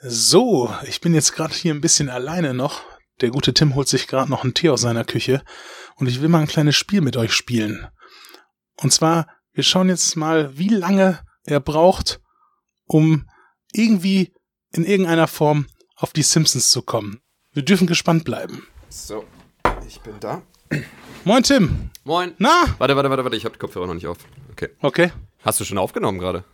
So, ich bin jetzt gerade hier ein bisschen alleine noch. Der gute Tim holt sich gerade noch einen Tee aus seiner Küche und ich will mal ein kleines Spiel mit euch spielen. Und zwar, wir schauen jetzt mal, wie lange er braucht, um irgendwie in irgendeiner Form auf die Simpsons zu kommen. Wir dürfen gespannt bleiben. So, ich bin da. Moin Tim. Moin. Na? Warte, warte, warte, warte, ich habe die Kopfhörer noch nicht auf. Okay. Okay. Hast du schon aufgenommen gerade?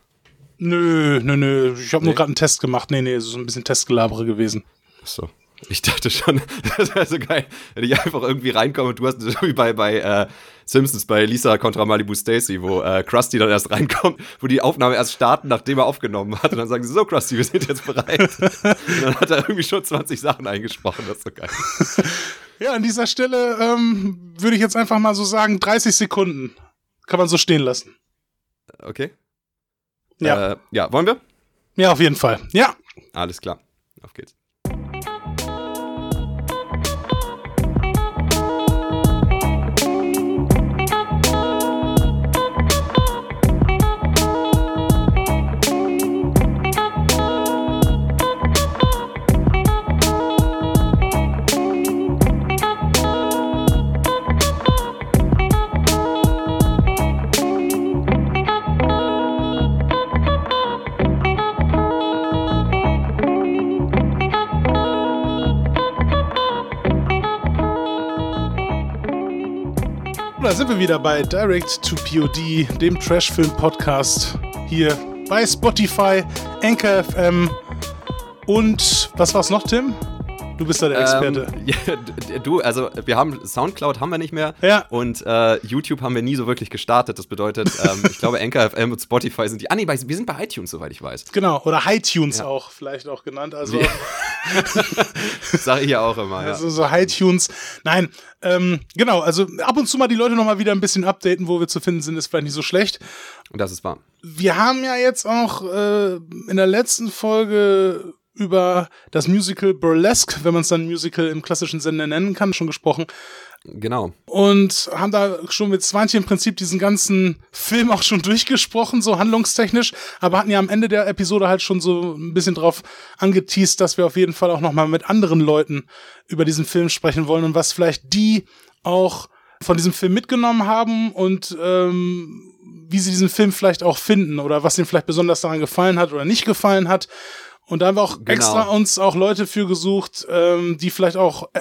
Nö, nö, nö. Ich habe Nee. nur gerade einen Test gemacht. Nee, nee, es ist ein bisschen Testgelabere gewesen. Achso. Ich dachte schon, das wäre so geil, wenn ich einfach irgendwie reinkomme und du hast so wie bei, bei äh, Simpsons, bei Lisa kontra Malibu Stacy, wo äh, Krusty dann erst reinkommt, wo die Aufnahme erst starten, nachdem er aufgenommen hat. Und dann sagen sie, so Krusty, wir sind jetzt bereit. und dann hat er irgendwie schon 20 Sachen eingesprochen, das ist so geil. Ja, an dieser Stelle ähm, würde ich jetzt einfach mal so sagen, 30 Sekunden. Kann man so stehen lassen. Okay? Ja. Äh, ja, wollen wir? Ja, auf jeden Fall. Ja. Alles klar. Sind wir wieder bei Direct to POD, dem Trashfilm-Podcast. Hier bei Spotify, Anchor FM und was war's noch, Tim? Du bist da der Experte. Ähm, ja, du, also wir haben Soundcloud haben wir nicht mehr Ja. und äh, YouTube haben wir nie so wirklich gestartet. Das bedeutet, ähm, ich glaube, Anchor FM und Spotify sind die. Ah nee, bei- wir sind bei iTunes, soweit ich weiß. Genau, oder High-Tunes Ja. auch vielleicht auch genannt. Also, Ja. Sage ich ja auch immer. Also so High-Tunes. Nein, ähm, genau, also ab und zu mal die Leute nochmal wieder ein bisschen updaten, wo wir zu finden sind, ist vielleicht nicht so schlecht. Und das ist wahr. Wir haben ja jetzt auch äh, in der letzten Folge über das Musical Burlesque, wenn man es dann Musical im klassischen Sinne nennen kann, schon gesprochen. Genau. Und haben da schon mit Swantje im Prinzip diesen ganzen Film auch schon durchgesprochen, so handlungstechnisch, aber hatten ja am Ende der Episode halt schon so ein bisschen drauf angeteased, dass wir auf jeden Fall auch nochmal mit anderen Leuten über diesen Film sprechen wollen und was vielleicht die auch von diesem Film mitgenommen haben und ähm, wie sie diesen Film vielleicht auch finden oder was ihnen vielleicht besonders daran gefallen hat oder nicht gefallen hat. Und da haben wir auch Genau. extra uns auch Leute für gesucht, ähm, die vielleicht auch äh,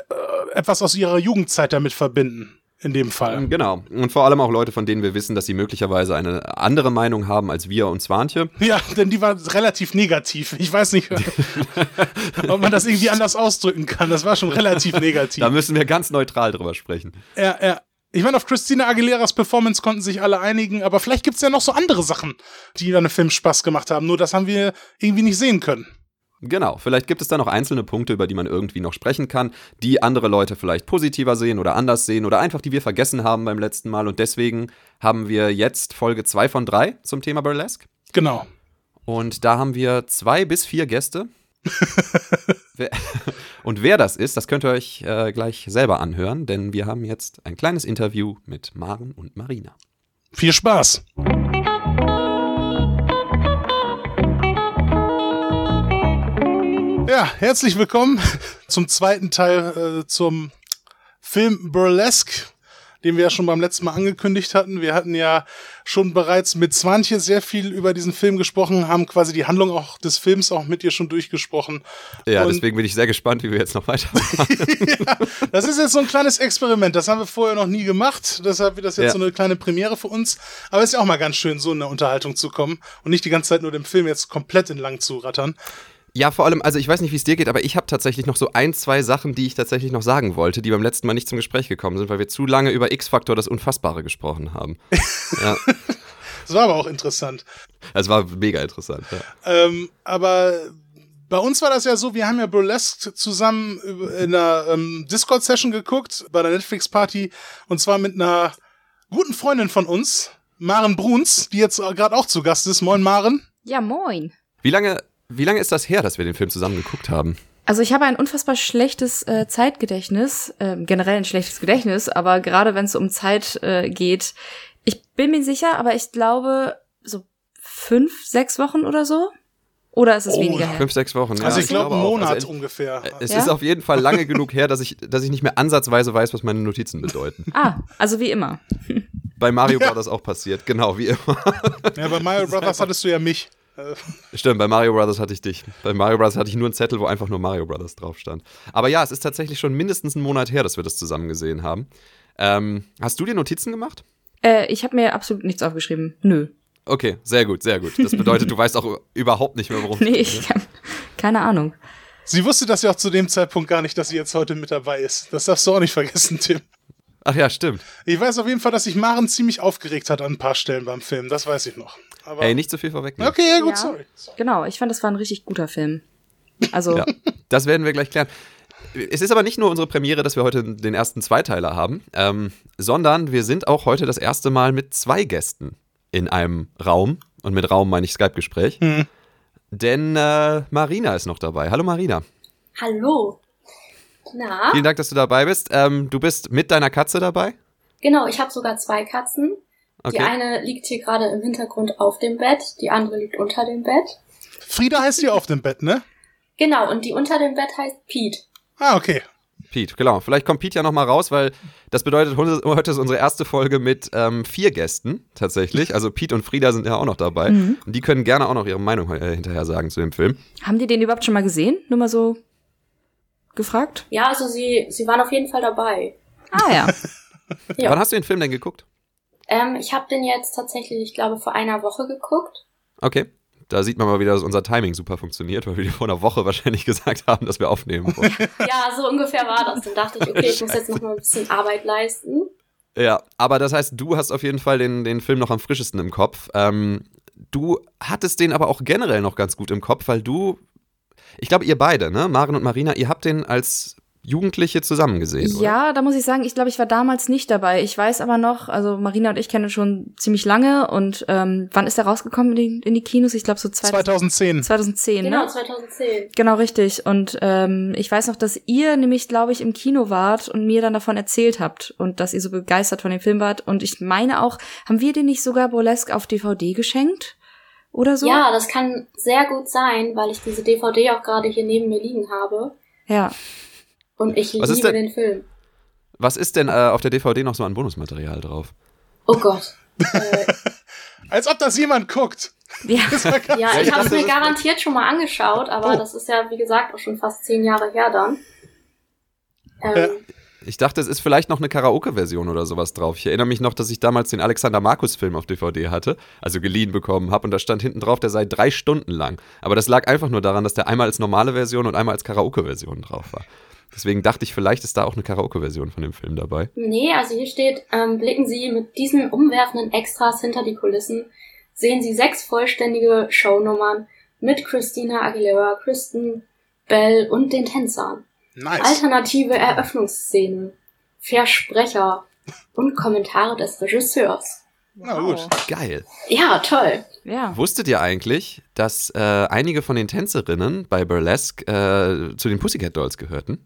etwas aus ihrer Jugendzeit damit verbinden. In dem Fall. Genau. Und vor allem auch Leute, von denen wir wissen, dass sie möglicherweise eine andere Meinung haben als wir und Swantje. Ja, denn die war relativ negativ. Ich weiß nicht, ob man das irgendwie anders ausdrücken kann. Das war schon relativ negativ. Da müssen wir ganz neutral drüber sprechen. Ja, ja. Ich meine, auf Christina Aguileras Performance konnten sich alle einigen, aber vielleicht gibt's ja noch so andere Sachen, die an dem Film Spaß gemacht haben. Nur das haben wir irgendwie nicht sehen können. Genau, vielleicht gibt es da noch einzelne Punkte, über die man irgendwie noch sprechen kann, die andere Leute vielleicht positiver sehen oder anders sehen oder einfach die wir vergessen haben beim letzten Mal. Und deswegen haben wir jetzt Folge 2 von 3 zum Thema Burlesque. Genau. Und da haben wir zwei bis vier Gäste. Und wer das ist, das könnt ihr euch äh, gleich selber anhören, denn wir haben jetzt ein kleines Interview mit Maren und Marina. Viel Spaß. Ja, herzlich willkommen zum zweiten Teil äh, zum Film Burlesque, den wir ja schon beim letzten Mal angekündigt hatten. Wir hatten ja schon bereits mit Swantje sehr viel über diesen Film gesprochen, haben quasi die Handlung auch des Films auch mit ihr schon durchgesprochen. Ja, Und- deswegen bin ich sehr gespannt, wie wir jetzt noch weitermachen. ja, das ist jetzt so ein kleines Experiment. Das haben wir vorher noch nie gemacht. Deshalb wird das jetzt Ja. so eine kleine Premiere für uns. Aber es ist ja auch mal ganz schön, so in eine Unterhaltung zu kommen und nicht die ganze Zeit nur dem Film jetzt komplett entlang zu rattern. Ja, vor allem, also ich weiß nicht, wie es dir geht, aber ich habe tatsächlich noch so ein, zwei Sachen, die ich tatsächlich noch sagen wollte, die beim letzten Mal nicht zum Gespräch gekommen sind, weil wir zu lange über X-Factor das Unfassbare gesprochen haben. ja, Das war aber auch interessant. es war mega interessant. Ja. Ähm, aber bei uns war das ja so, wir haben ja Burlesque zusammen in einer ähm, Discord-Session geguckt, bei der Netflix-Party, und zwar mit einer guten Freundin von uns, Maren Bruns, die jetzt gerade auch zu Gast ist. Moin, Maren. Ja, moin. Wie lange, wie lange ist das her, dass wir den Film zusammen geguckt haben? Also ich habe ein unfassbar schlechtes äh, Zeitgedächtnis, ähm, generell ein schlechtes Gedächtnis, aber gerade wenn es um Zeit äh, geht, ich bin mir sicher, aber ich glaube so fünf, sechs Wochen oder so. Oder ist es Oh, weniger her? Fünf, sechs Wochen. Ja, also ich glaube, einen auch. Monat Also, ungefähr. es Ja? ist auf jeden Fall lange genug her, dass ich, dass ich nicht mehr ansatzweise weiß, was meine Notizen bedeuten. Ah, also wie immer. Bei Mario Brothers auch passiert, genau, wie immer. Ja, bei Mario Brothers hattest du ja mich. Stimmt, bei Mario Brothers hatte ich dich. Bei Mario Brothers hatte ich nur einen Zettel, wo einfach nur Mario Brothers drauf stand. Aber ja, es ist tatsächlich schon mindestens einen Monat her, dass wir das zusammen gesehen haben. Ähm, hast du dir Notizen gemacht? Äh, ich habe mir absolut nichts aufgeschrieben. Nö. Okay, sehr gut, sehr gut. Das bedeutet, du weißt auch überhaupt nicht mehr, worum Nee, es geht. ich hab keine Ahnung. Sie wusste das ja auch zu dem Zeitpunkt gar nicht, dass sie jetzt heute mit dabei ist. Das darfst du auch nicht vergessen, Tim. Ach ja, stimmt. Ich weiß auf jeden Fall, dass sich Maren ziemlich aufgeregt hat an ein paar Stellen beim Film. Das weiß ich noch. Aber Hey, nicht zu viel vorwegnehmen. okay, ja, gut, Ja. sorry. Genau, ich fand, das war ein richtig guter Film. Also, Ja, das werden wir gleich klären. Es ist aber nicht nur unsere Premiere, dass wir heute den ersten Zweiteiler haben, ähm, sondern wir sind auch heute das erste Mal mit zwei Gästen in einem Raum. Und mit Raum meine ich Skype-Gespräch. Hm. Denn äh, Marina ist noch dabei. Hallo Marina. Hallo. Na, Vielen Dank, dass du dabei bist. Ähm, du bist mit deiner Katze dabei? genau, ich habe sogar zwei Katzen. Die Okay. eine liegt hier gerade im Hintergrund auf dem Bett, die andere liegt unter dem Bett. Frieda heißt hier auf dem Bett, ne? Genau, und die unter dem Bett heißt Pete. Ah, okay. Pete, genau. Vielleicht kommt Pete ja noch mal raus, weil das bedeutet, heute ist unsere erste Folge mit ähm, vier Gästen tatsächlich. Also Pete und Frieda sind ja auch noch dabei. Mhm. Und die können gerne auch noch ihre Meinung äh, hinterher sagen zu dem Film. haben die den überhaupt schon mal gesehen? Nur mal so gefragt? Ja, also sie, sie waren auf jeden Fall dabei. Ah ja. Ja. Wann hast du den Film denn geguckt? Ähm, ich habe den jetzt tatsächlich, ich glaube, vor einer Woche geguckt. Okay. Da sieht man mal wieder, dass unser Timing super funktioniert, weil wir vor einer Woche wahrscheinlich gesagt haben, dass wir aufnehmen wollen. Ja, so ungefähr war das. Dann dachte ich, okay, ich muss jetzt noch mal ein bisschen Arbeit leisten. ja, aber das heißt, du hast auf jeden Fall den, den Film noch am frischesten im Kopf. Ähm, du hattest den aber auch generell noch ganz gut im Kopf, weil du, ich glaube, ihr beide, ne, Maren und Marina, ihr habt den als Jugendliche zusammen gesehen, oder? Ja, da muss ich sagen, ich glaube, ich war damals nicht dabei. Ich weiß aber noch, also Marina und ich kennen schon ziemlich lange und ähm, wann ist der rausgekommen in die, in die Kinos? Ich glaube so 2000, 2010. 2010, Genau, ne? 2010. Genau, richtig. Und ähm, ich weiß noch, dass ihr nämlich, glaube ich, im Kino wart und mir dann davon erzählt habt und dass ihr so begeistert von dem Film wart. Und ich meine auch, haben wir den nicht sogar Burlesque auf DVD geschenkt? Oder so? Ja, das kann sehr gut sein, weil ich diese DVD auch gerade hier neben mir liegen habe. Ja. Und ich Was ist liebe denn- den Film. Was ist denn äh, auf der DVD noch so an Bonusmaterial drauf? Oh Gott. äh, Als ob das jemand guckt. Ja. Ja, ich habe es mir garantiert schon mal angeschaut, aber Oh. das ist ja, wie gesagt, auch schon fast zehn Jahre her dann. Ähm, Ja. Ich dachte, es ist vielleicht noch eine Karaoke-Version oder sowas drauf. Ich erinnere mich noch, dass ich damals den Alexander Markus-Film auf DVD hatte, also geliehen bekommen habe, und da stand hinten drauf, der sei drei Stunden lang. Aber das lag einfach nur daran, dass der einmal als normale Version und einmal als Karaoke-Version drauf war. Deswegen dachte ich, vielleicht ist da auch eine Karaoke-Version von dem Film dabei. Nee, also hier steht, ähm, blicken Sie mit diesen umwerfenden Extras hinter die Kulissen, sehen Sie sechs vollständige Shownummern mit Christina Aguilera, Kristen Bell und den Tänzern. Nice. Alternative Eröffnungsszene, Versprecher und Kommentare des Regisseurs. Na gut. Geil. Ja, toll. Ja. Wusstet ihr eigentlich, dass äh, einige von den Tänzerinnen bei Burlesque äh, zu den Pussycat Dolls gehörten?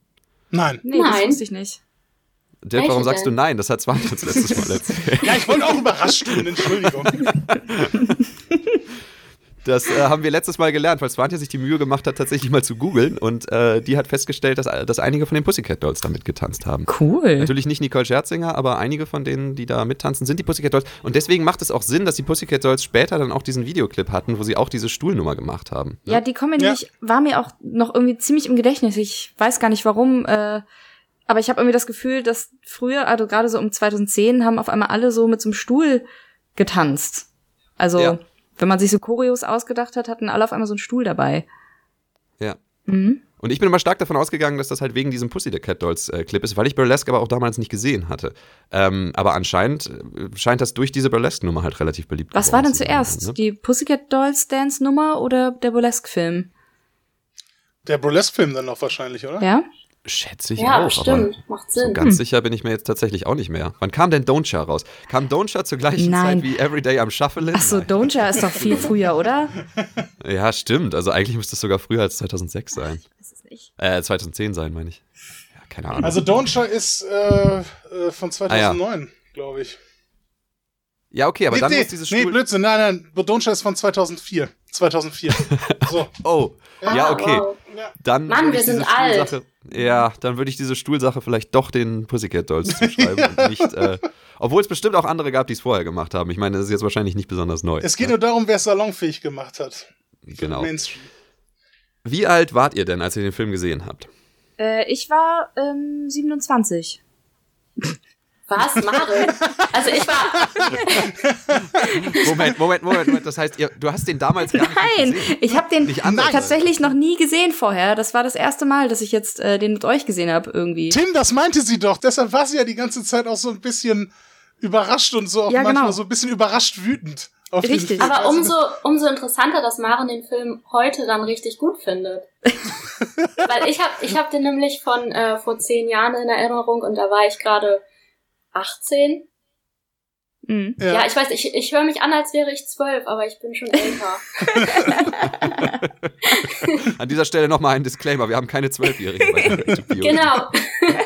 Nein. Nee, das Nein. wusste ich nicht. Dirk, warum sagst du nein? Das hat Swante uns letztes Mal erzählt. Ja, ich wollte auch überrascht tun, Entschuldigung. Das äh, haben wir letztes Mal gelernt, weil Swante sich die Mühe gemacht hat, tatsächlich mal zu googeln und äh, die hat festgestellt, dass, dass einige von den Pussycat Dolls da mitgetanzt haben. Cool. Natürlich nicht Nicole Scherzinger, aber einige von denen, die da mittanzen, sind die Pussycat Dolls. Und deswegen macht es auch Sinn, dass die Pussycat Dolls später dann auch diesen Videoclip hatten, wo sie auch diese Stuhlnummer gemacht haben. Ja, die kommen mir Ja. war mir auch noch irgendwie ziemlich im Gedächtnis. Ich weiß gar nicht warum, äh, aber ich habe irgendwie das Gefühl, dass früher, also gerade so um 2010, haben auf einmal alle so mit so einem Stuhl getanzt. Also, Ja. Wenn man sich so Choreos ausgedacht hat, hatten alle auf einmal so einen Stuhl dabei. Ja. Mhm. Und ich bin immer stark davon ausgegangen, dass das halt wegen diesem Pussycat Dolls äh, Clip ist, weil ich Burlesque aber auch damals nicht gesehen hatte. Ähm, aber anscheinend äh, scheint das durch diese Burlesque-Nummer halt relativ beliebt Was war denn zu sein, zuerst? ne? Die Pussycat Dolls Dance Nummer oder der Burlesque-Film? Der Burlesque-Film dann noch wahrscheinlich, oder? Ja? Schätze ich Ja, auch. Macht Aber so Sinn. ganz sicher bin ich mir jetzt tatsächlich auch nicht mehr. Wann kam denn Don't Cha raus? Kam Don't Cha zur gleichen Nein. Zeit wie Everyday am Shuffle? Ach so, Doja ist doch viel früher, oder? Ja, stimmt. Also eigentlich müsste es sogar früher als 2006 sein. Weiß es nicht. Äh, 2010 sein, meine ich. Ja, keine Ahnung. Also Don'tcha ist äh, äh, von 2009, glaube ich. Ja, okay, aber nee, dann nee, muss dieses nee, Stuhl. Blödsinn, nein, nein, Bodonscha ist von 2004. 2004. so. oh, ja, okay. Wow. Dann Mann, wir sind alt. Ja, dann würde ich diese Stuhlsache vielleicht doch den Pussycat Dolls zuschreiben und nicht, äh, obwohl es bestimmt auch andere gab, die es vorher gemacht haben. Ich meine, das ist jetzt wahrscheinlich nicht besonders neu. Es geht ne? nur darum, wer es salonfähig gemacht hat. genau. Mainstream. Wie alt wart ihr denn, als ihr den Film gesehen habt? Äh, ich war ähm, 27. Was, Maren? Also ich war, Moment, Moment, Moment, Moment. Das heißt, ihr, du hast den damals gar nicht Nein, gesehen. ich habe den Nicht tatsächlich noch nie gesehen vorher. Das war das erste Mal, dass ich jetzt äh, den mit euch gesehen habe irgendwie. Tim, das meinte sie doch. Deshalb war sie ja die ganze Zeit auch so ein bisschen überrascht und so auch Ja, manchmal genau. so ein bisschen überrascht wütend. Auf den Richtig. Aber umso, umso interessanter, dass Maren den Film heute dann richtig gut findet. Weil ich habe ich hab den nämlich von äh, vor zehn Jahren in Erinnerung und da war ich gerade 18. Mhm. Ja. Ja, ich weiß, ich, ich höre mich an, als wäre ich zwölf, aber ich bin schon älter. An dieser Stelle nochmal ein Disclaimer. Wir haben keine Zwölfjährigen bei der Rate genau.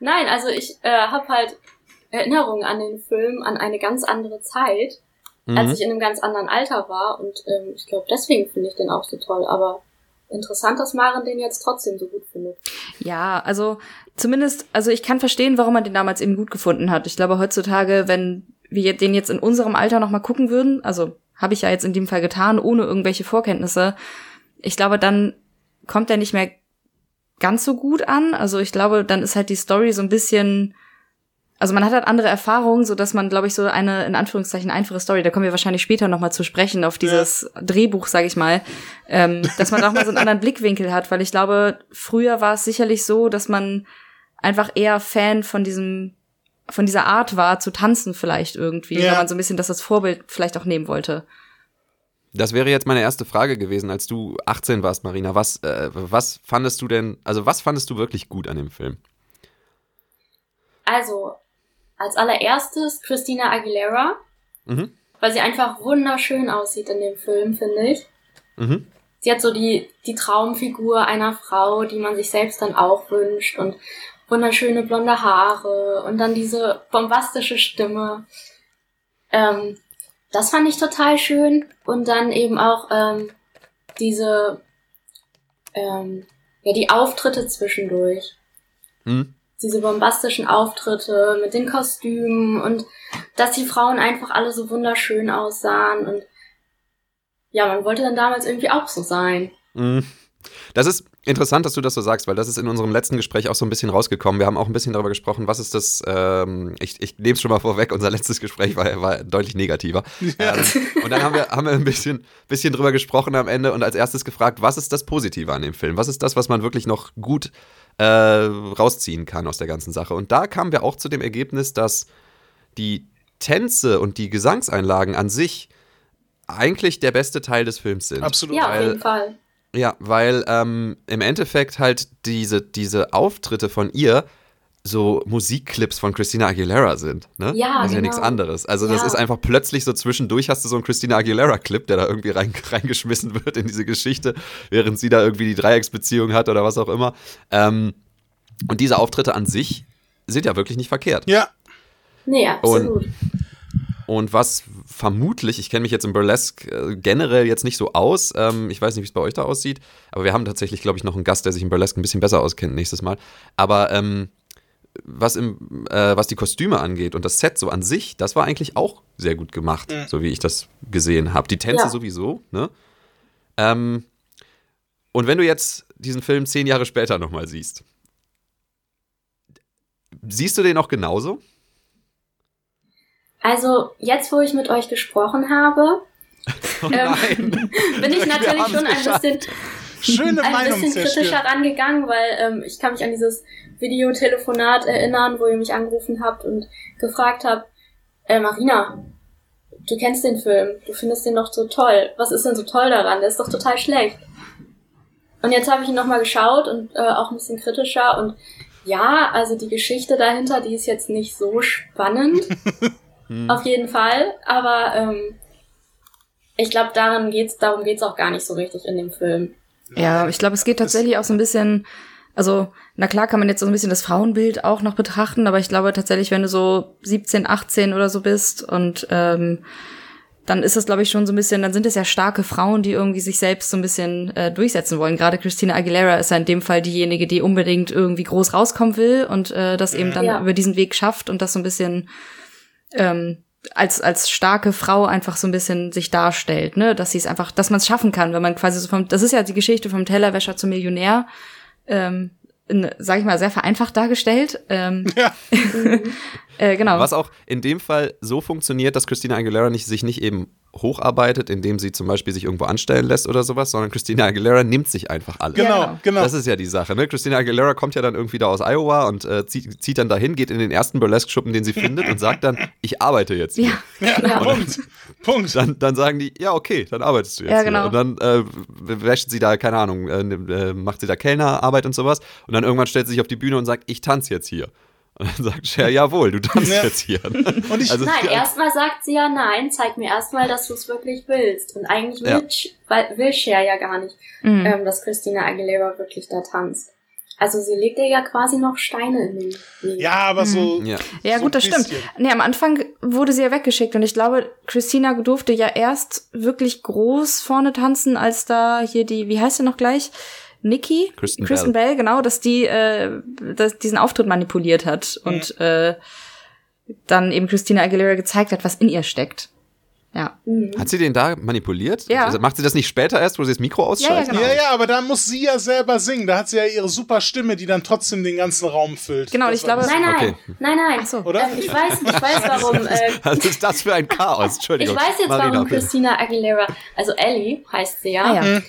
Nein, also ich äh, habe halt Erinnerungen an den Film, an eine ganz andere Zeit, als Mhm. ich in einem ganz anderen Alter war. Und ähm, ich glaube, deswegen finde ich den auch so toll. Aber interessant, dass Maren den jetzt trotzdem so gut findet. Ja, also zumindest, also ich kann verstehen, warum man den damals eben gut gefunden hat. Ich glaube, heutzutage, wenn wir den jetzt in unserem Alter nochmal gucken würden, also habe ich ja jetzt in dem Fall getan, ohne irgendwelche Vorkenntnisse, ich glaube, dann kommt er nicht mehr ganz so gut an. Also ich glaube, dann ist halt die Story so ein bisschen, also man hat halt andere Erfahrungen, so dass man, glaube ich, so eine in Anführungszeichen einfache Story, da kommen wir wahrscheinlich später noch mal zu sprechen auf dieses Drehbuch, sage ich mal, ähm, dass man auch mal so einen anderen Blickwinkel hat, weil ich glaube, früher war es sicherlich so, dass man einfach eher Fan von diesem von dieser Art war zu tanzen vielleicht irgendwie, Ja. weil man so ein bisschen das als Vorbild vielleicht auch nehmen wollte. Das wäre jetzt meine erste Frage gewesen, als du 18 warst, Marina. Was, äh, was fandest du denn, also was fandest du wirklich gut an dem Film? Also, als allererstes Christina Aguilera, Mhm. weil sie einfach wunderschön aussieht in dem Film, finde ich. Mhm. Sie hat so die, die Traumfigur einer Frau, die man sich selbst dann auch wünscht und wunderschöne blonde Haare und dann diese bombastische Stimme. Ähm, das fand ich total schön und dann eben auch ähm, diese, ähm, ja, die Auftritte zwischendurch. Mhm. Diese bombastischen Auftritte mit den Kostümen und dass die Frauen einfach alle so wunderschön aussahen und ja, man wollte dann damals irgendwie auch so sein. Mhm. Das ist interessant, dass du das so sagst, weil das ist in unserem letzten Gespräch auch so ein bisschen rausgekommen. Wir haben auch ein bisschen darüber gesprochen, was ist das, ähm, ich, ich nehme es schon mal vorweg, unser letztes Gespräch war, war deutlich negativer. Ähm, und dann haben wir, haben wir ein bisschen, bisschen drüber gesprochen am Ende und als erstes gefragt, was ist das Positive an dem Film? Was ist das, was man wirklich noch gut äh, rausziehen kann aus der ganzen Sache? Und da kamen wir auch zu dem Ergebnis, dass die Tänze und die Gesangseinlagen an sich eigentlich der beste Teil des Films sind. Absolut. Ja, auf Weil- jeden Fall. Ja, weil ähm, im Endeffekt halt diese, diese Auftritte von ihr so Musikclips von Christina Aguilera sind. Ne? Ja, das ist ja genau. nichts anderes. Also das Ja. ist einfach plötzlich so zwischendurch hast du so einen Christina Aguilera-Clip, der da irgendwie rein, reingeschmissen wird in diese Geschichte, während sie da irgendwie die Dreiecksbeziehung hat oder was auch immer. Ähm, und diese Auftritte an sich sind ja wirklich nicht verkehrt. Ja, Nee, absolut. Und was vermutlich, ich kenne mich jetzt im Burlesque äh, generell jetzt nicht so aus, ähm, ich weiß nicht, wie es bei euch da aussieht, aber wir haben tatsächlich, glaube ich, noch einen Gast, der sich im Burlesque ein bisschen besser auskennt nächstes Mal. Aber ähm, was, im, äh, was die Kostüme angeht und das Set so an sich, das war eigentlich auch sehr gut gemacht, so wie ich das gesehen habe. Die Tänze Ja. sowieso, ne? Ähm, und wenn du jetzt diesen Film zehn Jahre später nochmal siehst, siehst du den auch genauso? Also, jetzt, wo ich mit euch gesprochen habe, Oh ähm, bin ich natürlich schon ein geschafft. bisschen, schöne ein Meinung bisschen kritischer rangegangen, weil ähm, ich kann mich an dieses Videotelefonat erinnern, wo ihr mich angerufen habt und gefragt habt, äh, Marina, du kennst den Film, du findest den doch so toll. Was ist denn so toll daran? Der ist doch total schlecht. Und jetzt habe ich ihn nochmal geschaut und äh, auch ein bisschen kritischer und ja, also die Geschichte dahinter, die ist jetzt nicht so spannend. Auf jeden Fall, aber ähm, ich glaube, daran geht's, darum geht's auch gar nicht so richtig in dem Film. Ja, ich glaube, es geht tatsächlich auch so ein bisschen Also, na klar kann man jetzt so ein bisschen das Frauenbild auch noch betrachten, aber ich glaube tatsächlich, wenn du so 17, 18 oder so bist und ähm, dann ist das, glaube ich, schon so ein bisschen, dann sind es ja starke Frauen, die irgendwie sich selbst so ein bisschen äh, durchsetzen wollen. Gerade Christina Aguilera ist ja in dem Fall diejenige, die unbedingt irgendwie groß rauskommen will und äh, das eben dann Ja. über diesen Weg schafft und das so ein bisschen ähm, als als starke Frau einfach so ein bisschen sich darstellt, ne, dass sie es einfach, dass man es schaffen kann, wenn man quasi so vom, das ist ja die Geschichte vom Tellerwäscher zum Millionär, ähm, in, sag ich mal, sehr vereinfacht dargestellt. Ähm, Ja. äh, genau. Was auch in dem Fall so funktioniert, dass Christina Aguilera nicht, sich nicht eben hocharbeitet, indem sie zum Beispiel sich irgendwo anstellen lässt oder sowas, sondern Christina Aguilera nimmt sich einfach alles. Genau, genau. genau. Das ist ja die Sache, ne? Christina Aguilera kommt ja dann irgendwie da aus Iowa und äh, zieht, zieht dann dahin, geht in den ersten Burlesque-Schuppen, den sie findet und sagt dann, ich arbeite jetzt hier. ja, ja, Punkt. Punkt. Dann, dann sagen die, ja, okay, dann arbeitest du jetzt Ja, genau. hier. Und dann äh, wäscht sie da, keine Ahnung, äh, äh, macht sie da Kellnerarbeit und sowas. Und dann irgendwann stellt sie sich auf die Bühne und sagt, ich tanze jetzt hier. Und dann sagt Cher, jawohl, du tanzt Ja. jetzt hier. Und ich, Also- Nein, Ja. erstmal sagt sie ja nein, zeig mir erstmal, dass du es wirklich willst. Und eigentlich Ja. will, Ch- weil- will Cher ja gar nicht, Mhm. ähm, dass Christina Aguilera wirklich da tanzt. Also sie legt ihr ja quasi noch Steine in den Weg. ja, aber so. Ja. Ja, so gut, das stimmt. Nee, am Anfang wurde sie ja weggeschickt und ich glaube, Christina durfte ja erst wirklich groß vorne tanzen, als da hier die, wie heißt sie noch gleich? Nikki? Kristen Bell, genau, dass die äh, dass diesen Auftritt manipuliert hat und äh, dann eben Christina Aguilera gezeigt hat, was in ihr steckt. Ja. Mhm. Hat sie den da manipuliert? Ja. Also macht sie das nicht später erst, wo sie das Mikro ausschaltet? genau. Ja, ja, aber da muss sie ja selber singen. Da hat sie ja ihre super Stimme, die dann trotzdem den ganzen Raum füllt. Genau, Das ich glaube- das- Nein, nein, Okay. nein, nein. Ach so. Oder? Ähm, ich weiß, ich weiß, warum. Äh, Was ist das für ein Chaos? ich Entschuldigung. weiß jetzt, Marina, warum. Christina Aguilera, also Ellie heißt sie ja, Ah, ja. Mhm.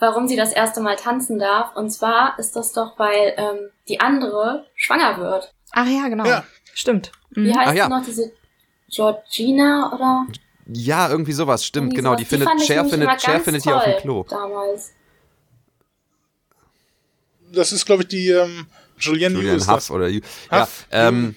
Warum sie das erste Mal tanzen darf. Und zwar ist das doch, weil ähm, die andere schwanger wird. Ach ja, genau. Ja. Stimmt. Wie Mhm. heißt Ach ja. noch, diese Georgina oder? Ja, irgendwie sowas, stimmt, irgendwie genau. sowas. Die findet, Cher immer findet, Cher findet die auf dem Klo. Damals. Das ist, glaube ich, die ähm, Julianne Julian. Huff oder ja, Huff. ähm,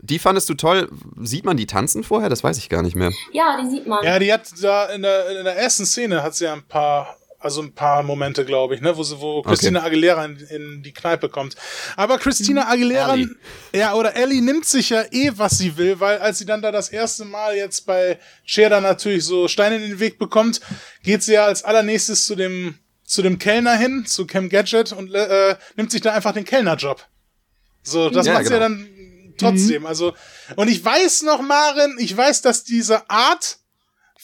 die fandest du toll. Sieht man die tanzen vorher? Das weiß ich gar nicht mehr. Ja, die sieht man. Ja, die hat da in der, in der ersten Szene hat sie ja ein paar, also ein paar Momente, glaube ich, ne, wo sie, wo Christina Aguilera in, in die Kneipe kommt. Aber Christina Aguilera, Ellie. ja, oder Ellie nimmt sich ja eh, was sie will, weil als sie dann da das erste Mal jetzt bei Cher dann natürlich so Steine in den Weg bekommt, geht sie ja als allernächstes zu dem, zu dem Kellner hin, zu Cam Gadget und äh, nimmt sich da einfach den Kellnerjob. So, das Ja, macht sie ja genau. dann trotzdem. Also, und ich weiß noch, Maren, ich weiß, dass diese Art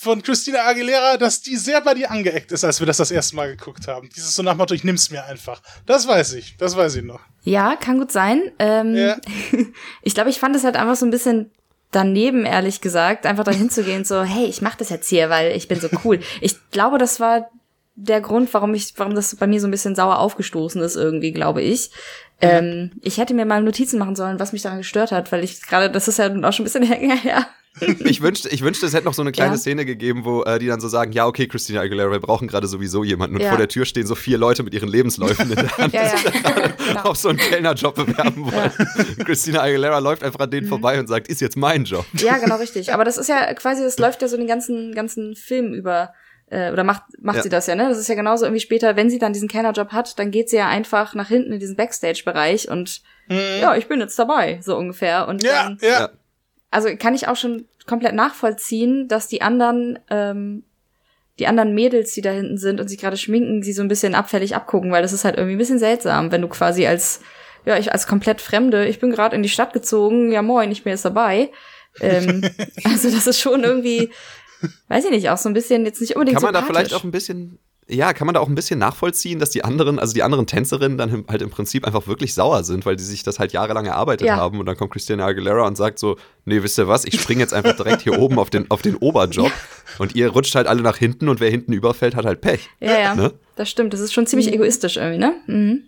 von Christina Aguilera, dass die sehr bei dir angeeckt ist, als wir das das erste Mal geguckt haben. Dieses so nach Motto, ich nimm's mir einfach. Das weiß ich, das weiß ich noch. Ja, kann gut sein. Ähm, Ja. Ich glaube, ich fand es halt einfach so ein bisschen daneben, ehrlich gesagt, einfach dahin zu gehen, so, hey, ich mach das jetzt hier, weil ich bin so cool. Ich glaube, das war der Grund, warum ich, warum das bei mir so ein bisschen sauer aufgestoßen ist, irgendwie, glaube ich. Ähm, ich hätte mir mal Notizen machen sollen, was mich daran gestört hat, weil ich gerade, das ist ja auch schon ein bisschen länger her. Ich wünschte, ich wünschte, es hätte noch so eine kleine Ja. Szene gegeben, wo äh, die dann so sagen, ja, okay, Christina Aguilera, wir brauchen gerade sowieso jemanden. Und Ja. vor der Tür stehen so vier Leute mit ihren Lebensläufen in der Hand, Ja, ja. die sich Genau. auf so einen Kellnerjob bewerben wollen. Christina Aguilera läuft einfach an denen Mhm. vorbei und sagt, ist jetzt mein Job. Ja, genau, richtig. Aber das ist ja quasi, das läuft ja so den ganzen, ganzen Film über. Äh, oder macht, macht Ja. sie das ja, ne? Das ist ja genauso irgendwie später, wenn sie dann diesen Kellnerjob hat, dann geht sie ja einfach nach hinten in diesen Backstage-Bereich und ja, ich bin jetzt dabei, so ungefähr. Und Mhm. Ja, dann. Ja. also kann ich auch schon komplett nachvollziehen, dass die anderen, ähm, die anderen Mädels, die da hinten sind und sich gerade schminken, sie so ein bisschen abfällig abgucken, weil das ist halt irgendwie ein bisschen seltsam, wenn du quasi als, ja, ich als komplett Fremde, ich bin gerade in die Stadt gezogen, ja moin, ich bin jetzt dabei. Ähm, also das ist schon irgendwie, weiß ich nicht, auch so ein bisschen jetzt nicht unbedingt Kann man da vielleicht auch ein bisschen, ja, kann man da auch ein bisschen nachvollziehen, dass die anderen, also die anderen Tänzerinnen dann halt im Prinzip einfach wirklich sauer sind, weil die sich das halt jahrelang erarbeitet Ja. haben und dann kommt Christina Aguilera und sagt so, nee, wisst ihr was, ich springe jetzt einfach direkt hier oben auf den, auf den Oberjob und ihr rutscht halt alle nach hinten und wer hinten überfällt, hat halt Pech. Ja, ja, Ne? das stimmt. Das ist schon ziemlich egoistisch irgendwie, ne? Mhm.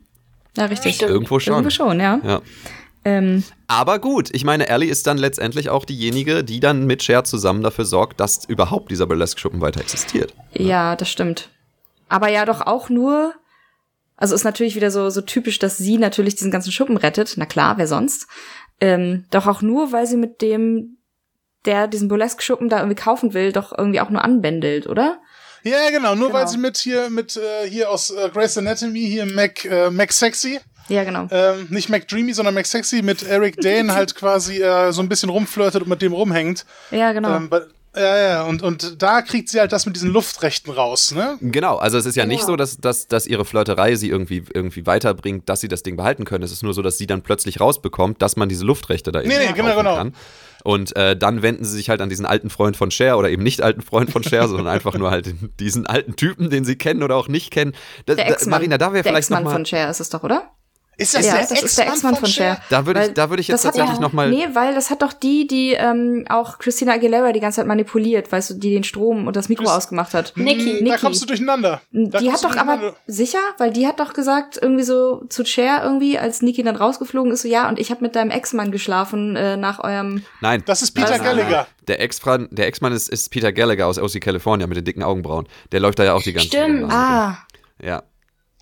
Ja, richtig. Stimmt. Irgendwo schon. Irgendwo schon, ja. Ja. Ähm, Aber gut, ich meine, Ellie ist dann letztendlich auch diejenige, die dann mit Cher zusammen dafür sorgt, dass überhaupt dieser Burlesque-Schuppen weiter existiert. Ja, das stimmt. Aber ja doch auch nur, also ist natürlich wieder so, so typisch, dass sie natürlich diesen ganzen Schuppen rettet. Na klar, wer sonst? Ähm, doch auch nur, weil sie mit dem, der diesen Burlesque-Schuppen da irgendwie kaufen will, doch irgendwie auch nur anbändelt, oder? Ja, genau, nur weil Genau. sie mit hier, mit äh, hier aus äh, Grey's Anatomy, hier Mac, äh, Mac Sexy, Ja, genau. ähm, nicht Mac Dreamy, sondern Mac Sexy mit Eric Dane halt quasi äh, so ein bisschen rumflirtet und mit dem rumhängt. Ja, genau. Ähm, ja, ja, und, und da kriegt sie halt das mit diesen Luftrechten raus, ne? Genau, also es ist ja nicht Genau. so, dass, dass, dass ihre Flirterei sie irgendwie, irgendwie weiterbringt, dass sie das Ding behalten können. Es ist nur so, dass sie dann plötzlich rausbekommt, dass man diese Luftrechte da eben Nee, nee, genau, genau. kann. Und äh, dann wenden sie sich halt an diesen alten Freund von Cher oder eben nicht alten Freund von Cher, sondern einfach nur halt diesen alten Typen, den sie kennen oder auch nicht kennen. Das, der da, Ex-Mann. Marina, da wäre der vielleicht Ex-Mann von Cher ist es doch, oder? Ist das ja, der das ist der Ex-Mann von Cher. Da würde ich, da würde ich jetzt tatsächlich ja- noch mal. Nee, weil das hat doch die, die ähm, auch Christina Aguilera die ganze Zeit manipuliert, weißt du, die den Strom und das Mikro Chris- ausgemacht hat. Niki. Da kommst du durcheinander. Da Die hat doch aber sicher, weil die hat doch gesagt irgendwie so zu Cher irgendwie, als Niki dann rausgeflogen ist, so ja und ich habe mit deinem Ex-Mann geschlafen äh, nach eurem. Nein. Das ist Peter Gallagher. Der Ex-Mann der Ex ist, ist Peter Gallagher aus OC California mit den dicken Augenbrauen. Der läuft da ja auch die ganze Zeit. Stimmt. Ah, Ja.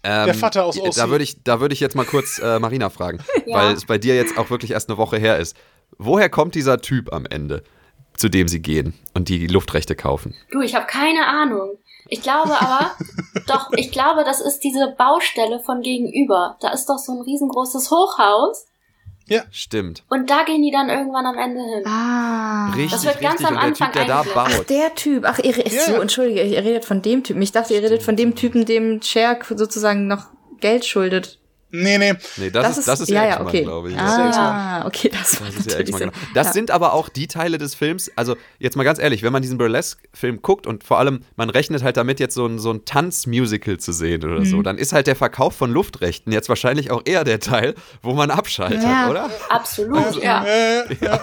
Ähm, Der Vater aus Da OC. würde ich, da würde ich jetzt mal kurz äh, Marina fragen, Ja. weil es bei dir jetzt auch wirklich erst eine Woche her ist. Woher kommt dieser Typ am Ende, zu dem sie gehen und die Luftrechte kaufen? Du, ich habe keine Ahnung. Ich glaube aber, doch, ich glaube, das ist diese Baustelle von gegenüber. Da ist doch so ein riesengroßes Hochhaus Stimmt. und da gehen die dann irgendwann am Ende hin. ah. Richtig, Das wird ganz richtig. am und der Anfang Typ, der da eingeblendet. Ach, baut. der Typ. Ach, ihr, Ja. so, entschuldige, ihr redet von dem Typen. Ich dachte, ihr redet von dem Typen, dem Cher sozusagen noch Geld schuldet. Nee, nee. Nee, das, ist, das ist ja, ja, okay. glaube ich. Ah, okay, das, war Das ist Ex-Mann, Sinn. genau. Das ja. sind aber auch die Teile des Films, also jetzt mal ganz ehrlich, wenn man diesen Burlesque-Film guckt und vor allem, man rechnet halt damit, jetzt so ein, so ein Tanzmusical zu sehen oder Mhm. so, dann ist halt der Verkauf von Luftrechten jetzt wahrscheinlich auch eher der Teil, wo man abschaltet, Ja. oder? Absolut, ja. Äh,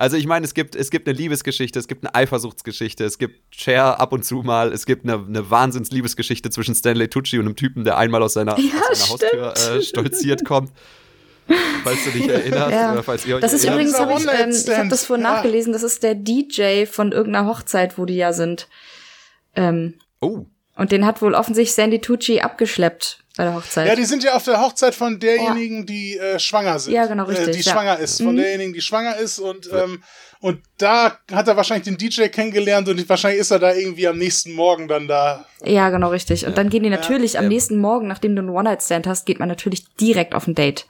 Also ich meine, es gibt, es gibt eine Liebesgeschichte, es gibt eine Eifersuchtsgeschichte, es gibt Cher ab und zu mal, es gibt eine, eine Wahnsinns-Liebesgeschichte zwischen Stanley Tucci und einem Typen, der einmal aus seiner, Ja, aus seiner Haustür äh, stolziert kommt. Falls du dich erinnerst, Ja. oder falls ihr euch Das ist erinnert. übrigens, hab ich, ähm, ich habe das vorhin Ja. nachgelesen, das ist der DJ von irgendeiner Hochzeit, wo die ja sind. Ähm, Oh, und den hat wohl offensichtlich Sandy Tucci abgeschleppt bei der Hochzeit. ja, die sind ja auf der Hochzeit von derjenigen, die äh, schwanger sind. Ja, genau, Äh, richtig, die ja. schwanger ist. Von Mhm. derjenigen, die schwanger ist. Und, ähm, und da hat er wahrscheinlich den DJ kennengelernt und wahrscheinlich ist er da irgendwie am nächsten Morgen dann da. Ja, genau, richtig. Und dann gehen die natürlich am Ja. nächsten Morgen, nachdem du einen One-Night-Stand hast, geht man natürlich direkt auf ein Date.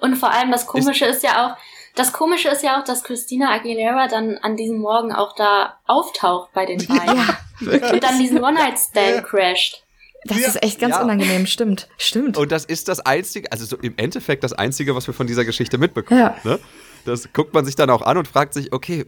Und vor allem das Komische ist ja auch, das Komische ist ja auch, dass Christina Aguilera dann an diesem Morgen auch da auftaucht bei den beiden. Ja, wirklich. Und dann diesen One-Night-Stand crasht. Das Ja. ist echt ganz Ja. unangenehm, stimmt. Stimmt. Und das ist das Einzige, also so im Endeffekt das Einzige, was wir von dieser Geschichte mitbekommen. Ja. Ne? Das guckt man sich dann auch an und fragt sich, okay,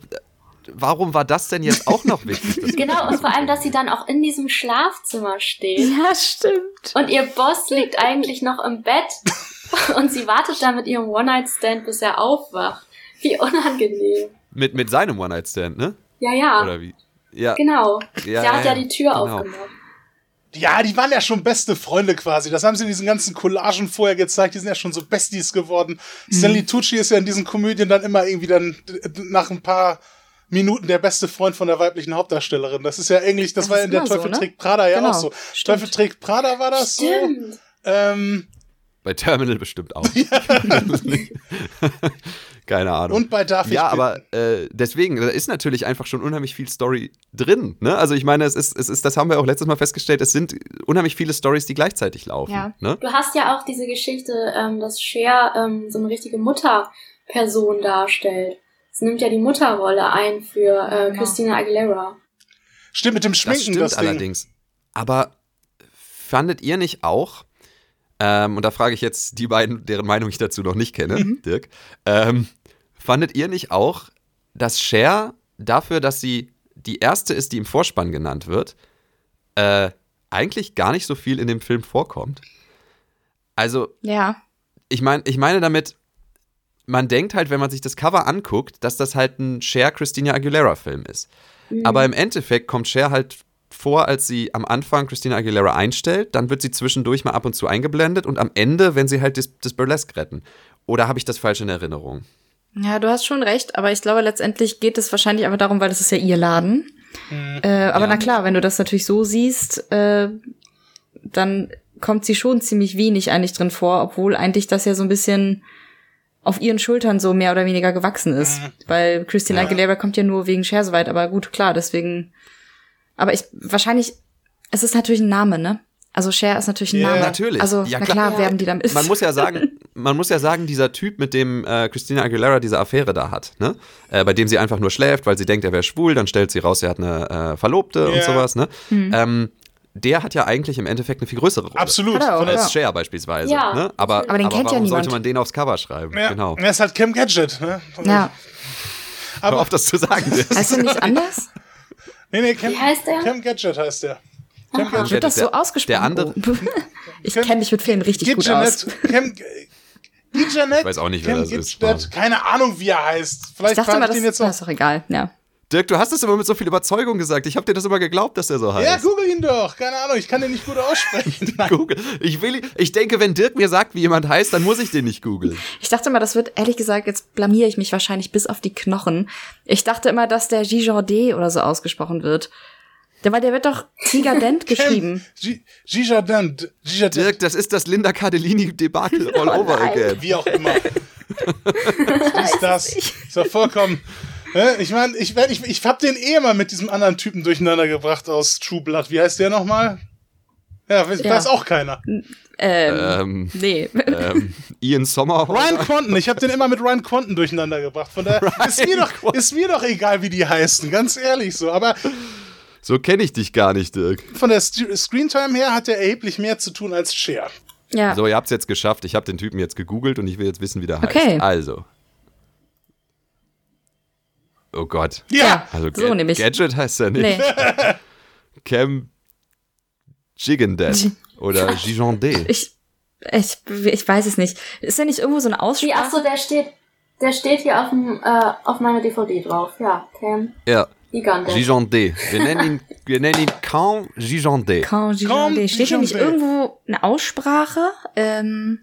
warum war das denn jetzt auch noch wichtig? Genau, und vor allem, dass sie dann auch in diesem Schlafzimmer steht. ja, stimmt. Und ihr Boss liegt eigentlich noch im Bett. Und sie wartet da mit ihrem One-Night-Stand, bis er aufwacht. Wie unangenehm. Mit, mit seinem One-Night-Stand, ne? Ja, ja. Oder wie? Ja. Genau. Ja, Der hat ja, ja die Tür genau. aufgemacht. Ja, die waren ja schon beste Freunde quasi. Das haben sie in diesen ganzen Collagen vorher gezeigt. Die sind ja schon so Besties geworden. Mhm. Stanley Tucci ist ja in diesen Komödien dann immer irgendwie dann nach ein paar Minuten der beste Freund von der weiblichen Hauptdarstellerin. Das ist ja eigentlich, das, Das war in der immer so, Teufel ne? trägt Prada ja Genau, auch so. stimmt. Teufel trägt Prada war das Stimmt. so. Ähm, Bei Terminal bestimmt auch. Keine Ahnung. und bei Darf ich ja, bitten. aber äh, deswegen, da ist natürlich einfach schon unheimlich viel Story drin. Ne? Also ich meine, es ist, es ist, das haben wir auch letztes Mal festgestellt, es sind unheimlich viele Stories, die gleichzeitig laufen. Ja. Ne? Du hast ja auch diese Geschichte, ähm, dass Cher ähm, so eine richtige Mutterperson darstellt. Es nimmt ja die Mutterrolle ein für äh, Genau. Christina Aguilera. Stimmt mit dem Das Schminken stimmt das, Ding. allerdings. Aber fandet ihr nicht auch, ähm, und da frage ich jetzt die beiden, deren Meinung ich dazu noch nicht kenne, Mhm. Dirk, ähm, fandet ihr nicht auch, dass Cher dafür, dass sie die erste ist, die im Vorspann genannt wird, äh, eigentlich gar nicht so viel in dem Film vorkommt? Also, Ja. ich meine, ich meine damit, man denkt halt, wenn man sich das Cover anguckt, dass das halt ein Cher Christina Aguilera Film ist. Aber im Endeffekt kommt Cher halt vor, als sie am Anfang Christina Aguilera einstellt, dann wird sie zwischendurch mal ab und zu eingeblendet und am Ende, wenn sie halt das, das Burlesque retten. Oder habe ich das falsch in Erinnerung? Ja, du hast schon recht, aber ich glaube, letztendlich geht es wahrscheinlich einfach darum, weil das ist ja ihr Laden. Äh, aber Ja. na klar, wenn du das natürlich so siehst, äh, dann kommt sie schon ziemlich wenig eigentlich drin vor, obwohl eigentlich das ja so ein bisschen auf ihren Schultern so mehr oder weniger gewachsen ist. Weil Christina Ja. Aguilera kommt ja nur wegen Cher so weit, aber gut, klar, deswegen. Aber ich, wahrscheinlich, es ist natürlich ein Name, ne? Also Cher ist natürlich ein Ja, Name. natürlich. Also, Ja, na klar. klar, werben die damit. Man muss ja sagen, man muss ja sagen, dieser Typ, mit dem äh, Christina Aguilera diese Affäre da hat, ne? Äh, bei dem sie einfach nur schläft, weil sie denkt, er wäre schwul, dann stellt sie raus, er hat eine äh, Verlobte und Ja. sowas, ne? Hm. Ähm, der hat ja eigentlich im Endeffekt eine viel größere Rolle. Absolut. Auch, Von der- Als Cher beispielsweise. Ja, ne? Aber, Aber den kennt ja warum niemand. sollte man den aufs Cover schreiben? Ja, Genau. Er ist halt Cam Gadget. Ne? ja. Hör Aber auf, das zu sagen. Heißt er nicht anders? nee, nee, Cam, Wie heißt der? Cam Gadget heißt der. Cam Gadget. Wird das so ausgesprochen? der andere-. Ich kenne mich mit Filmen richtig gut aus. Cam Gijanet. Ich weiß auch nicht, wer Cam das ist. Gijanet. Keine Ahnung, wie er heißt. Ich Vielleicht dachte frage mal, ich das den jetzt das noch. ist doch egal. Ja. Dirk, du hast das immer mit so viel Überzeugung gesagt. Ich habe dir das immer geglaubt, dass der so heißt. Ja, google ihn doch. Keine Ahnung, ich kann den nicht gut aussprechen. Google. Ich, will, ich denke, wenn Dirk mir sagt, wie jemand heißt, dann muss ich den nicht googeln. Ich dachte immer, das wird, ehrlich gesagt, jetzt blamier ich mich wahrscheinlich bis auf die Knochen. Ich dachte immer, dass der Gijardé oder so ausgesprochen wird. Der, weil der wird doch Tigadent geschrieben. Gijaden. Dirk, das ist das Linda Cardellini-Debakel all over again. Wie auch immer. ist das. Ist doch vollkommen. Ich meine, ich, ich, ich hab den eh mal mit diesem anderen Typen durcheinander gebracht aus True Blood. Wie heißt der nochmal? Ja, weiß, Ja. auch keiner. Ähm, Ähm, nee. ähm, Ian Sommer. Ryan Quanten, ich habe den immer mit Ryan Quanten durcheinander gebracht. Von daher ist mir, doch, ist mir doch egal, wie die heißen, ganz ehrlich so. Aber So kenne ich dich gar nicht, Dirk. von der Screentime her hat er erheblich mehr zu tun als Cher. Ja. So, ihr habt's jetzt geschafft. Ich habe den Typen jetzt gegoogelt und ich will jetzt wissen, wie der heißt. Okay. Also. Oh Gott. Ja, Also so Ga- nämlich. Gadget heißt er nicht. Nee. Cam Gigandet oder Gigandé. Ich, ich, ich weiß es nicht. Ist da nicht irgendwo so eine Wie, Aussprache? achso, der steht, der steht hier auf, dem, äh, auf meiner DVD drauf. Ja, Cam Ja, Gigante. Gigandé. Wir nennen ihn, wir nennen ihn Cam Gigandé. Quand Quand Gijardé. Steht hier nicht irgendwo eine Aussprache? Ähm,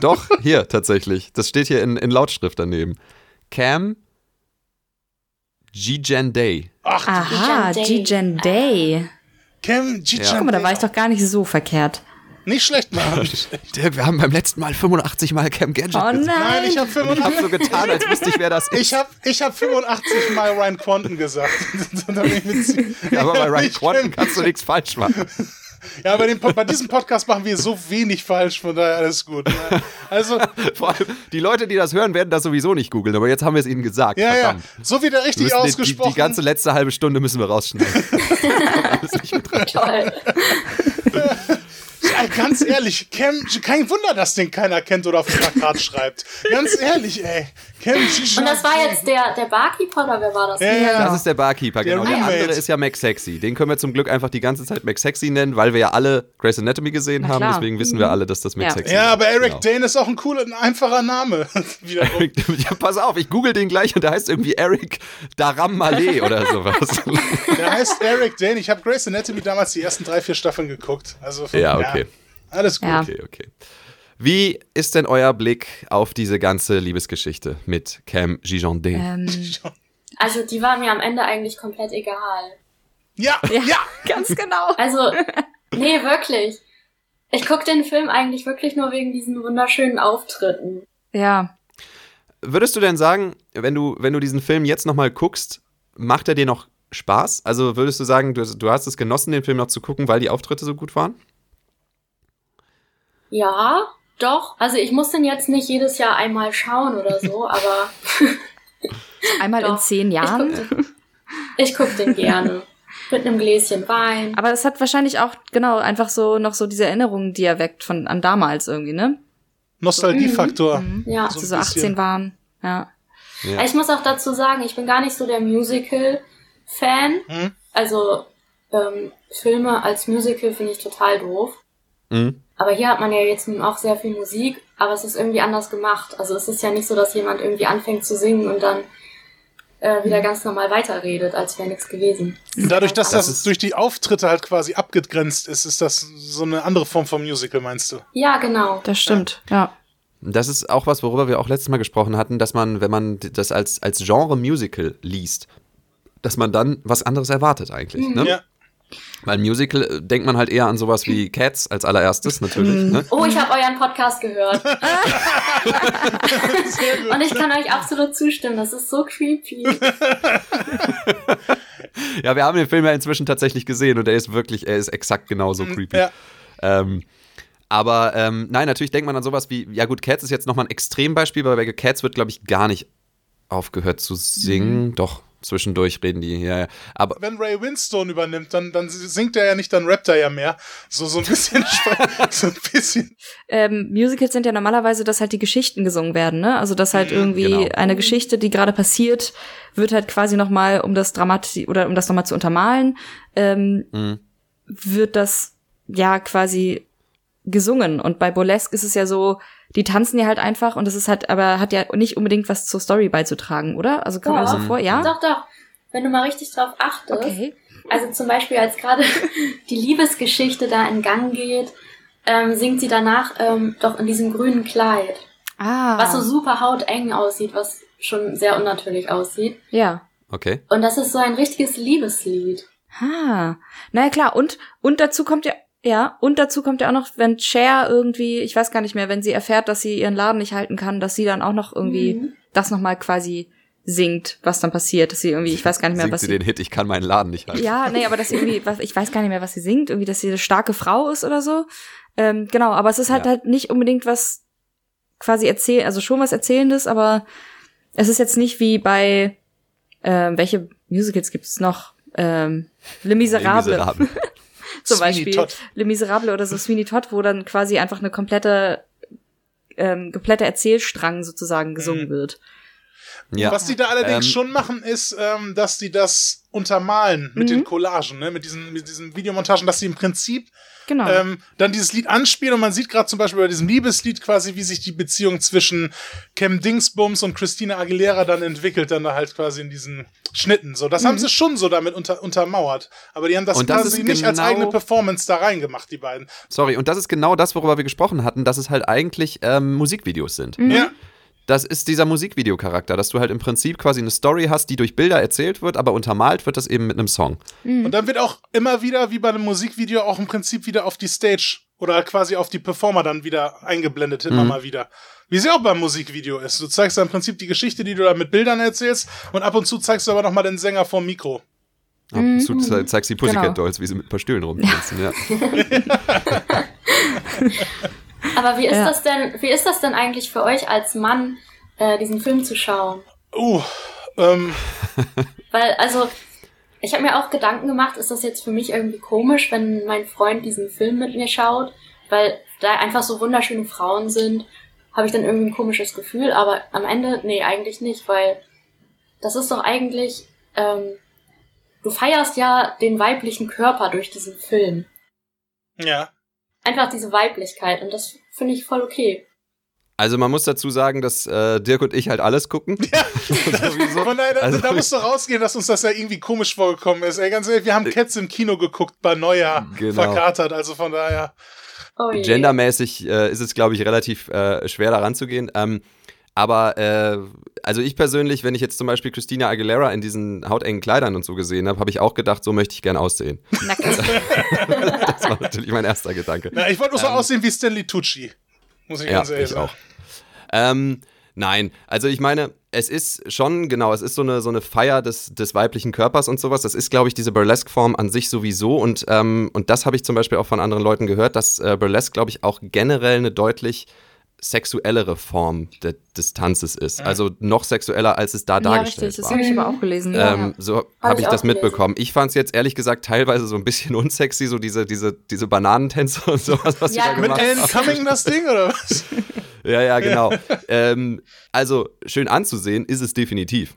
Doch, hier tatsächlich. Das steht hier in, in Lautschrift daneben. Cam Gigandé. Ach, aha, Gijardé. Gijardé. Cam Gijan. Guck mal, da war ich doch gar nicht so verkehrt. Nicht schlecht, Mann. Dirk, wir haben beim letzten Mal 85 Mal Cam Gadget Oh gesagt. nein. Nein, ich habe Ich hab 85, so getan, als wüsste ich, wer das ist. ich hab, ich hab 85 Mal Ryan Quanten gesagt. Sie- Aber bei Ryan Quanten kannst du nichts falsch machen. Ja, bei, dem, bei diesem Podcast machen wir so wenig falsch, von daher alles gut. Ja. Also, Vor allem, die Leute, die das hören, werden das sowieso nicht googeln, aber jetzt haben wir es ihnen gesagt. ja, ja, so wie der richtig müssen die, die, ausgesprochen. die ganze letzte halbe Stunde müssen wir rausschneiden. Alles nicht mit. Toll. Ganz ehrlich, Cam, kein Wunder, dass den keiner kennt oder auf dem Plakat schreibt. Ganz ehrlich, ey. Cam Und das war jetzt der, der Barkeeper oder wer war das? Ja, ja. Das ist der Barkeeper, Der genau. Der, Roommate. andere ist ja Max Sexy. Den können wir zum Glück einfach die ganze Zeit Max Sexy nennen, weil wir ja alle Grey's Anatomy gesehen haben. Deswegen wissen wir alle, dass das Max Ja. Sexy Ja, ist. aber Eric Genau. Dane ist auch ein cooler, ein einfacher Name. Wiederum. Ja, pass auf, ich google den gleich und der heißt irgendwie Eric Daram Malé oder sowas. Der heißt Eric Dane. Ich habe Grey's Anatomy damals die ersten drei, vier Staffeln geguckt. Also von, Ja, okay. Alles gut. Ja. Okay, okay. Wie ist denn euer Blick auf diese ganze Liebesgeschichte mit Cam Gigandé? Ähm, Also die war mir am Ende eigentlich komplett egal. Ja, ja. ganz genau. Also, nee, wirklich. Ich guck den Film eigentlich wirklich nur wegen diesen wunderschönen Auftritten. Ja. Würdest du denn sagen, wenn du, wenn du diesen Film jetzt nochmal guckst, macht er dir noch Spaß? Also würdest du sagen, du, du hast es genossen, den Film noch zu gucken, weil die Auftritte so gut waren? Ja, doch. Also ich muss den jetzt nicht jedes Jahr einmal schauen oder so, aber Einmal in zehn ich Jahren. guck, den, ich guck den gerne. Mit einem Gläschen Wein. Aber das hat wahrscheinlich auch, genau, einfach so noch so diese Erinnerungen, die er weckt von an damals irgendwie, ne? Nostalgiefaktor. Ja. So Als so bisschen. 18 waren. Ja. Ja. Ich muss auch dazu sagen, ich bin gar nicht so der Musical-Fan. Hm? Also ähm, Filme als Musical finde ich total doof. Mhm. Aber hier hat man ja jetzt nun auch sehr viel Musik, aber es ist irgendwie anders gemacht. Also es ist ja nicht so, dass jemand irgendwie anfängt zu singen und dann äh, wieder ganz normal weiterredet, als wäre nichts gewesen. Dadurch, dass Das das, durch die Auftritte halt quasi abgegrenzt ist, ist das so eine andere Form von Musical, meinst du? Ja, genau. Das stimmt. Ja. Das ist auch was, worüber wir auch letztes Mal gesprochen hatten, dass man, wenn man das als, als Genre Musical liest, dass man dann was anderes erwartet eigentlich. Ne? Ja. Weil Musical äh, denkt man halt eher an sowas wie Cats als allererstes natürlich. Ne? Oh, ich habe euren Podcast gehört. Und ich kann euch absolut zustimmen. Das ist so creepy. ja, wir haben den Film ja inzwischen tatsächlich gesehen und er ist wirklich, er ist exakt genauso Mhm, creepy. ja. Ähm, aber ähm, nein, natürlich denkt man an sowas wie, ja gut, Cats ist jetzt nochmal ein Extrembeispiel, weil bei Cats wird, glaube ich, gar nicht aufgehört zu singen. Mhm. Doch, zwischendurch reden die, ja, ja. Aber Wenn Ray Winstone übernimmt, dann, dann singt er ja nicht, dann rappt er ja mehr. So, so ein bisschen, so ein bisschen. ähm, Musicals sind ja normalerweise, dass halt die Geschichten gesungen werden, ne? Also dass halt irgendwie genau. eine Geschichte, die gerade passiert, wird halt quasi noch mal, um das Dramat oder um das noch mal zu untermalen, ähm, Mhm. wird das ja quasi gesungen. Und bei Burlesque ist es ja so, die tanzen ja halt einfach und es ist halt, aber hat ja nicht unbedingt was zur Story beizutragen, oder? Also kommt mir das so vor, ja? Doch, doch. Wenn du mal richtig drauf achtest. Okay. Also zum Beispiel, als gerade die Liebesgeschichte da in Gang geht, ähm, singt sie danach ähm, doch in diesem grünen Kleid. Ah. Was so super hauteng aussieht, was schon sehr unnatürlich aussieht. ja. okay. Und das ist so ein richtiges Liebeslied. Ha. Naja, klar. Und, und dazu kommt ja, ja, und dazu kommt ja auch noch, wenn Cher irgendwie, ich weiß gar nicht mehr, wenn sie erfährt, dass sie ihren Laden nicht halten kann, dass sie dann auch noch irgendwie Mhm. das nochmal quasi singt, was dann passiert, dass sie irgendwie, ich weiß gar nicht mehr, Singt was sie den Hit, ich kann meinen Laden nicht halten. Ja, nee, aber dass sie irgendwie, was, ich weiß gar nicht mehr, was sie singt, irgendwie, dass sie eine starke Frau ist oder so. Ähm, genau, aber es ist halt Ja. halt nicht unbedingt was quasi erzählen, also schon was Erzählendes, aber es ist jetzt nicht wie bei, ähm, welche Musicals gibt's noch? Ähm, Le Miserable. Miserable. zum Sweeney Beispiel Todd. Le Miserable oder so Sweeney Todd, wo dann quasi einfach eine komplette ähm, komplette Erzählstrang sozusagen gesungen Mhm. wird. Ja. Was die da allerdings Ähm, schon machen, ist, ähm, dass die das untermalen mit Mhm. den Collagen, ne? mit, diesen, mit diesen Videomontagen, dass sie im Prinzip Genau. ähm, dann dieses Lied anspielen und man sieht gerade zum Beispiel bei diesem Liebeslied quasi, wie sich die Beziehung zwischen Cam Dingsbums und Christina Aguilera dann entwickelt, dann da halt quasi in diesen Schnitten. So, das haben sie schon so damit unter, untermauert. Aber die haben das Und das quasi nicht als genau- eigene Performance da reingemacht, die beiden. Sorry, und das ist genau das, worüber wir gesprochen hatten, dass es halt eigentlich ähm, Musikvideos sind. Ja. Das ist dieser Musikvideocharakter, dass du halt im Prinzip quasi eine Story hast, die durch Bilder erzählt wird, aber untermalt wird das eben mit einem Song. Und dann wird auch immer wieder, wie bei einem Musikvideo, auch im Prinzip wieder auf die Stage oder quasi auf die Performer dann wieder eingeblendet, immer Mhm. mal wieder. Wie sie auch beim Musikvideo ist. Du zeigst da im Prinzip die Geschichte, die du da mit Bildern erzählst und ab und zu zeigst du aber nochmal den Sänger vorm Mikro. Ab und zu ze- zeigst die Pussycat Genau. Dolls, wie sie mit ein paar Stühlen rumtanzen. Ja. Aber wie ist Ja. das denn, wie ist das denn eigentlich für euch als Mann, äh, diesen Film zu schauen? Uh, ähm, Weil, also, ich habe mir auch Gedanken gemacht, ist das jetzt für mich irgendwie komisch, wenn mein Freund diesen Film mit mir schaut, weil da einfach so wunderschöne Frauen sind, habe ich dann irgendwie ein komisches Gefühl, aber am Ende, nee, eigentlich nicht, weil das ist doch eigentlich, ähm, du feierst ja den weiblichen Körper durch diesen Film. ja. Einfach diese Weiblichkeit und das finde ich voll okay. Also man muss dazu sagen, dass äh, Dirk und ich halt alles gucken. Sowieso. Von daher, Also- da musst du rausgehen, dass uns das ja irgendwie komisch vorgekommen ist. Ey, ganz ehrlich, wir haben Cats im Kino geguckt bei Neujahr Genau. verkatert, also von daher. Oh. Gendermäßig äh, ist es, glaube ich, relativ äh, schwer da ranzugehen. Ähm, aber äh, also ich persönlich, wenn ich jetzt zum Beispiel Christina Aguilera in diesen hautengen Kleidern und so gesehen habe, habe ich auch gedacht, so möchte ich gern aussehen. Nackt. Das war natürlich mein erster Gedanke. Na, ich wollte nur so Ähm, aussehen wie Stanley Tucci. Muss ich Ja, ganz ehrlich ich sagen. auch. Ähm, nein, also ich meine, es ist schon, genau, es ist so eine, so eine Feier des, des weiblichen Körpers und sowas. Das ist, glaube ich, diese Burlesque-Form an sich sowieso. Und, ähm, und das habe ich zum Beispiel auch von anderen Leuten gehört, dass äh, Burlesque, glaube ich, auch generell eine deutlich sexuellere Form de, des Tanzes ist. Also noch sexueller, als es da ja, dargestellt richtig, das war. habe ich aber auch gelesen. Ja. Ähm, so habe ich ich das gelesen. mitbekommen. Ich fand es jetzt ehrlich gesagt teilweise so ein bisschen unsexy, so diese, diese, diese Bananentänze und sowas, was Ja, sie da mit Mit gemacht Alan. Cumming das Ding, oder was? Ja, ja, genau. ähm, also schön anzusehen ist es definitiv.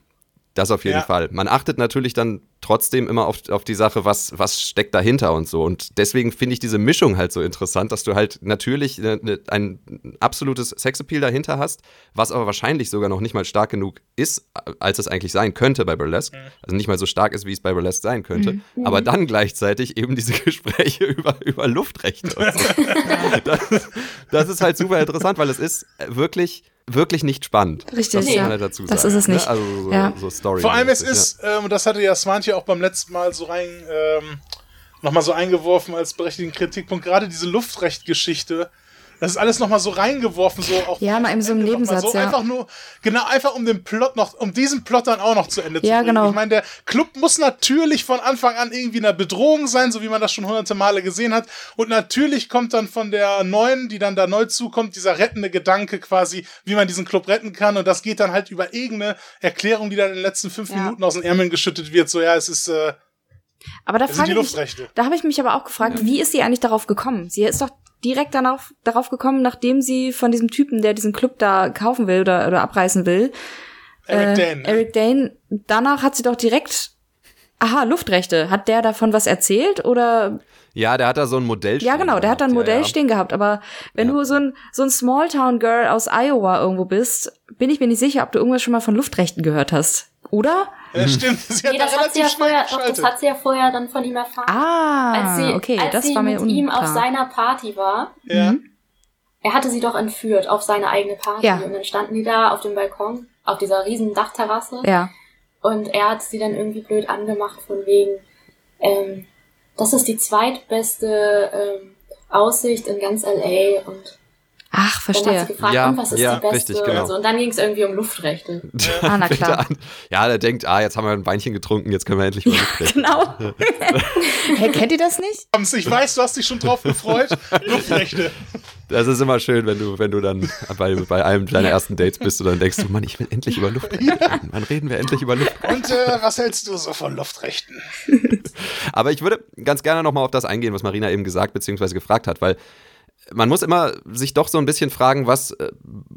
Das auf jeden Ja. Fall. Man achtet natürlich dann trotzdem immer auf, auf die Sache, was, was steckt dahinter und so. Und deswegen finde ich diese Mischung halt so interessant, dass du halt natürlich ne, ne, ein absolutes Sexappeal dahinter hast, was aber wahrscheinlich sogar noch nicht mal stark genug ist, als es eigentlich sein könnte bei Burlesque. Also nicht mal so stark ist, wie es bei Burlesque sein könnte. Aber dann gleichzeitig eben diese Gespräche über, über Luftrechte und so. das, das ist halt super interessant, weil es ist wirklich, wirklich nicht spannend. Richtig, das ja. man halt dazu sagen. Das ist es nicht. Ne? Also so, Ja. so Story. Vor allem es ist, ähm, das hatte ja Swantje auch beim letzten Mal so rein, ähm, nochmal so eingeworfen als berechtigten Kritikpunkt, gerade diese Luftrechtgeschichte Das ist alles nochmal so reingeworfen, so auch. Ja, mal in so einem Nebensatz, so ja. Einfach nur, genau, einfach um den Plot noch, um diesen Plot dann auch noch zu Ende zu Ja, bringen. genau. Ich meine, der Club muss natürlich von Anfang an irgendwie eine Bedrohung sein, so wie man das schon hunderte Male gesehen hat. Und natürlich kommt dann von der neuen, die dann da neu zukommt, dieser rettende Gedanke quasi, wie man diesen Club retten kann. Und das geht dann halt über irgendeine Erklärung, die dann in den letzten fünf Ja. Minuten aus den Ärmeln geschüttet wird. So, ja, es ist, äh, Aber da frage ich mich, da habe ich mich aber auch gefragt, wie ist sie eigentlich darauf gekommen? Sie ist doch direkt darauf, darauf gekommen, nachdem sie von diesem Typen, der diesen Club da kaufen will oder, oder abreißen will, Eric äh, Dane. ne? Eric Dane, danach hat sie doch direkt, aha, Luftrechte. Hat der davon was erzählt oder Ja, der hat da so ein Modell Ja, genau, der hat da ein gehabt, Modell ja, ja. stehen gehabt, aber wenn Ja. du so ein, so ein Smalltown-Girl aus Iowa irgendwo bist, bin ich mir nicht sicher, ob du irgendwas schon mal von Luftrechten gehört hast. Oder? Ja, stimmt. Sie Nee, da das hat sie ja vorher, doch, das hat sie ja vorher dann von ihm erfahren. Ah, als sie, okay, als das sie war mir mit ihm unklar. auf seiner Party war. Ja. Mhm. Er hatte sie doch entführt auf seine eigene Party. Ja. Und dann standen die da auf dem Balkon, auf dieser riesen Dachterrasse. Ja. Und er hat sie dann irgendwie blöd angemacht von wegen, ähm, das ist die zweitbeste ähm, Aussicht in ganz LA. Und Ach, dann hat verstehe. sie gefragt, Ja, und was ist ja, die beste? richtig, genau. und, so. und dann ging es irgendwie um Luftrechte. Ah, na klar. an. Ja, der denkt, ah, jetzt haben wir ein Weinchen getrunken, jetzt können wir endlich mal mitreden. Genau. hey, kennt ihr das nicht? Ich weiß, du hast dich schon drauf gefreut. Luftrechte. Das ist immer schön, wenn du, wenn du dann bei, bei einem deiner ersten Dates bist und dann denkst du, Mann, ich will endlich über Luft reden. Wann reden wir endlich über Luft? Und äh, was hältst du so von Luftrechten? Aber ich würde ganz gerne nochmal auf das eingehen, was Marina eben gesagt bzw. gefragt hat, weil man muss immer sich doch so ein bisschen fragen, was, äh,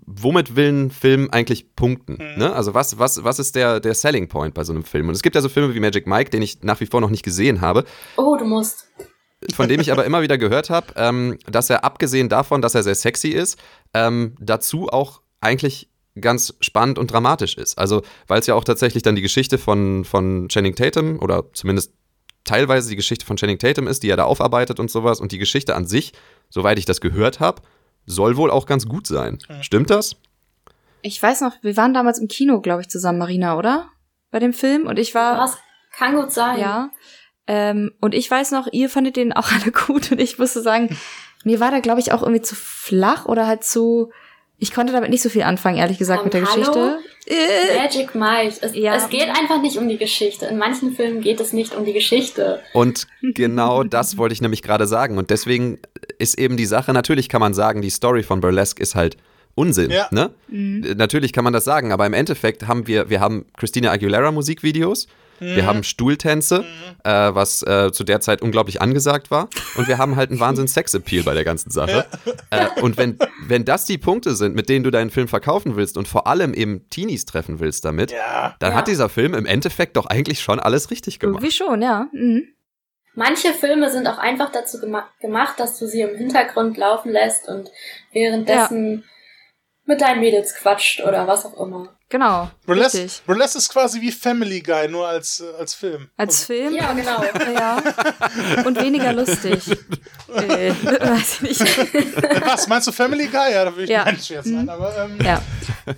womit will ein Film eigentlich punkten? Ne? Also was, was, was ist der, der Selling Point bei so einem Film? Und es gibt ja so Filme wie Magic Mike, den ich nach wie vor noch nicht gesehen habe, Oh, du musst. von dem ich aber immer wieder gehört habe, ähm, dass er abgesehen davon, dass er sehr sexy ist, ähm, dazu auch eigentlich ganz spannend und dramatisch ist. Also, weil es ja auch tatsächlich dann die Geschichte von, von Channing Tatum oder zumindest teilweise die Geschichte von Channing Tatum ist, die er da aufarbeitet und sowas. Und die Geschichte an sich, soweit ich das gehört habe, soll wohl auch ganz gut sein. Stimmt das? Ich weiß noch, wir waren damals im Kino, glaube ich, zusammen, Marina, oder? Bei dem Film. Und ich war. Was? Kann gut sein. Ja. Ähm, und ich weiß noch, ihr fandet den auch alle gut und ich musste sagen, mir war der, glaube ich, auch irgendwie zu flach oder halt zu. Ich konnte damit nicht so viel anfangen, ehrlich gesagt, Ähm, mit der hallo? Geschichte. Magic Mike. Es, Ja. es geht einfach nicht um die Geschichte. In manchen Filmen geht es nicht um die Geschichte. Und genau das wollte ich nämlich gerade sagen. Und deswegen ist eben die Sache, natürlich kann man sagen, die Story von Burlesque ist halt Unsinn. Ja. Ne? Äh, Natürlich kann man das sagen, aber im Endeffekt haben wir, wir haben Christina Aguilera Musikvideos, wir haben Stuhltänze, äh, was äh, zu der Zeit unglaublich angesagt war. Und wir haben halt einen Wahnsinns Sexappeal bei der ganzen Sache. Äh, und wenn, wenn das die Punkte sind, mit denen du deinen Film verkaufen willst und vor allem eben Teenies treffen willst damit, Ja. dann Ja. hat dieser Film im Endeffekt doch eigentlich schon alles richtig gemacht. irgendwie schon, ja. Mhm. Manche Filme sind auch einfach dazu gema gemacht, dass du sie im Hintergrund laufen lässt und währenddessen mit deinen Mädels quatscht oder was auch immer. Genau. Burlesque, Richtig. Burlesque ist quasi wie Family Guy, nur als, äh, als Film. Als Film. Ja, genau. Ja. Und weniger lustig. äh, weiß ich nicht. Was, meinst du Family Guy? Ja, da will ich Ja. nicht Scherz sein. Aber, ähm, Ja.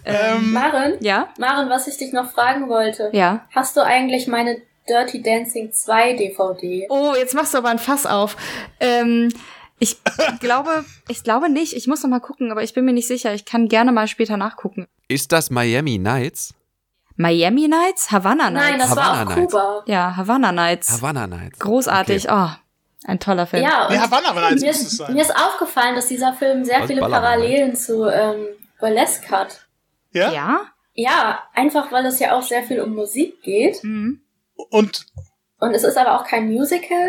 ähm, Maren, Ja? Maren, was ich dich noch fragen wollte. Ja. Hast du eigentlich meine Dirty Dancing 2 DVD? Oh, jetzt machst du aber ein Fass auf. Ähm, ich glaube, ich glaube nicht. Ich muss noch mal gucken, aber ich bin mir nicht sicher. Ich kann gerne mal später nachgucken. Ist das Miami Nights? Miami Nights? Havana Nights? Nein, das war Havana auf Nights. Kuba. ja, Havana Nights. Havana Nights. Großartig. Oh, ein toller Film. Ja, und Nee, Havanna Nights mir, muss es sein. mir ist aufgefallen, dass dieser Film sehr Was viele Ballermann, Parallelen zu ähm, Burlesque hat. ja? Ja? Ja, einfach weil es ja auch sehr viel um Musik geht. Mhm. Und Und es ist aber auch kein Musical.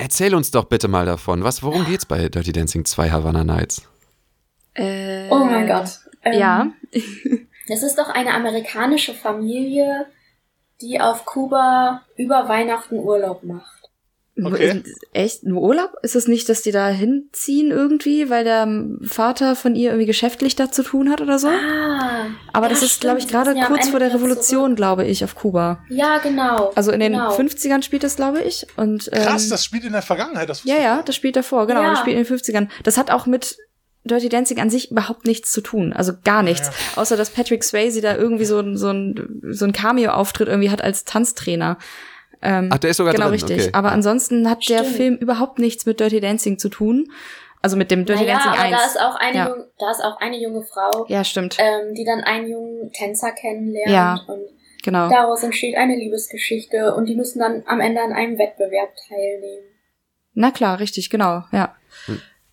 Erzähl uns doch bitte mal davon. Was, worum geht's bei Dirty Dancing 2 Havana Nights? Äh, Oh mein Gott. Ähm, Ja. Es ist doch eine amerikanische Familie, die auf Kuba über Weihnachten Urlaub macht. Okay. Echt? Nur Urlaub? Ist es nicht, dass die da hinziehen irgendwie, weil der Vater von ihr irgendwie geschäftlich da zu tun hat oder so? Ah. Aber ja, das ist, glaube ich, gerade ja kurz vor der Revolution, glaube ich, auf Kuba. Ja, genau. Also in den genau. 50ern spielt das, glaube ich. Und, ähm, krass, das spielt in der Vergangenheit. Das Ja, ja, das spielt davor, genau. Ja. Das spielt in den 50ern. Das hat auch mit Dirty Dancing an sich überhaupt nichts zu tun. Also gar nichts. Außer, dass Patrick Swayze da irgendwie so, ein- so ein, so ein Cameo-Auftritt irgendwie hat als Tanztrainer. Ähm, Ach, der ist sogar genau drin. richtig. Okay. Aber ansonsten hat der Stimmt. Film überhaupt nichts mit Dirty Dancing zu tun. Also mit dem Dirty naja, Dancing aber 1. da ist auch eine, Ja. jung, da ist auch eine junge Frau, ja, stimmt. ähm, die dann einen jungen Tänzer kennenlernt Ja. und genau. daraus entsteht eine Liebesgeschichte und die müssen dann am Ende an einem Wettbewerb teilnehmen. Na klar, richtig, genau, ja.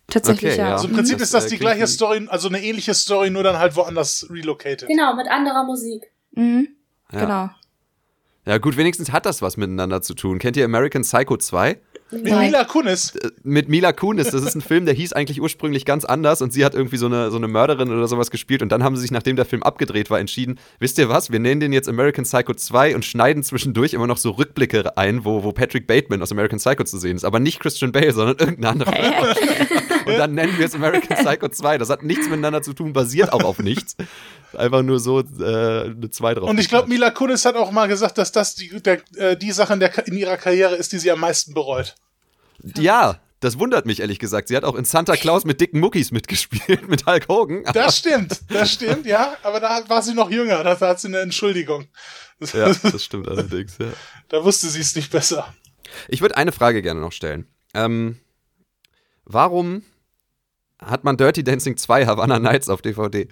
Tatsächlich, Okay, ja. ja. Also im Prinzip Das, ist das äh, die gleiche wie- Story, also eine ähnliche Story, nur dann halt woanders relocated. Genau, mit anderer Musik. Mhm. Ja. Genau. Ja, gut, wenigstens hat das was miteinander zu tun. Kennt ihr American Psycho 2? Mit Nein. Mila Kunis. Äh, Mit Mila Kunis. Das ist ein Film, der hieß eigentlich ursprünglich ganz anders und sie hat irgendwie so eine, so eine Mörderin oder sowas gespielt und dann haben sie sich, nachdem der Film abgedreht war, entschieden, wisst ihr was, wir nennen den jetzt American Psycho 2 und schneiden zwischendurch immer noch so Rückblicke ein, wo, wo Patrick Bateman aus American Psycho zu sehen ist. Aber nicht Christian Bale, sondern irgendein anderer. und dann nennen wir es American Psycho 2. Das hat nichts miteinander zu tun, basiert auch auf nichts. Einfach nur so äh, eine 2 drauf. Und ich glaube, Mila Kunis hat auch mal gesagt, dass das die, der, äh, die Sache in, der, in ihrer Karriere ist, die sie am meisten bereut. Ja, das wundert mich ehrlich gesagt. Sie hat auch in Santa Claus mit dicken Muckis mitgespielt, mit Hulk Hogan. Das stimmt, das stimmt, ja. Aber da war sie noch jünger, da hat sie eine Entschuldigung. ja, das stimmt allerdings. Ja. Da wusste sie es nicht besser. Ich würde eine Frage gerne noch stellen. Ähm, warum hat man Dirty Dancing 2 Havana Nights auf DVD?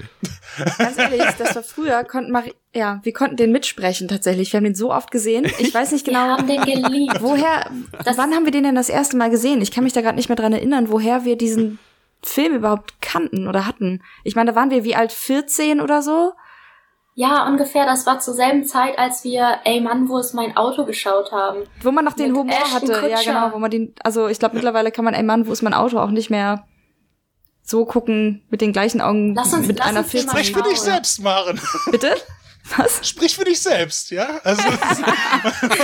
Ganz ehrlich, das war früher, konnten wir, ja, wir konnten den mitsprechen tatsächlich. Wir haben den so oft gesehen. Ich weiß nicht Wir genau, haben den geliebt. woher, Das- wann haben wir den denn das erste Mal gesehen? Ich kann mich da gerade nicht mehr dran erinnern, woher wir diesen Film überhaupt kannten oder hatten. Ich meine, da waren wir wie alt? 14 oder so? Ja, ungefähr. Das war zur selben Zeit, als wir Ey Mann, wo ist mein Auto geschaut haben. Wo man noch den Mit Humor Ashton hatte. Ja, Kutcher. genau, wo man den, also ich glaube mittlerweile kann man, ey Mann, wo ist mein Auto auch nicht mehr so gucken mit den gleichen Augen Lass uns- mit lass einer uns den mal 14 Sprich für dich selbst, Maren. Bitte? Was? Sprich für dich selbst, ja? Also,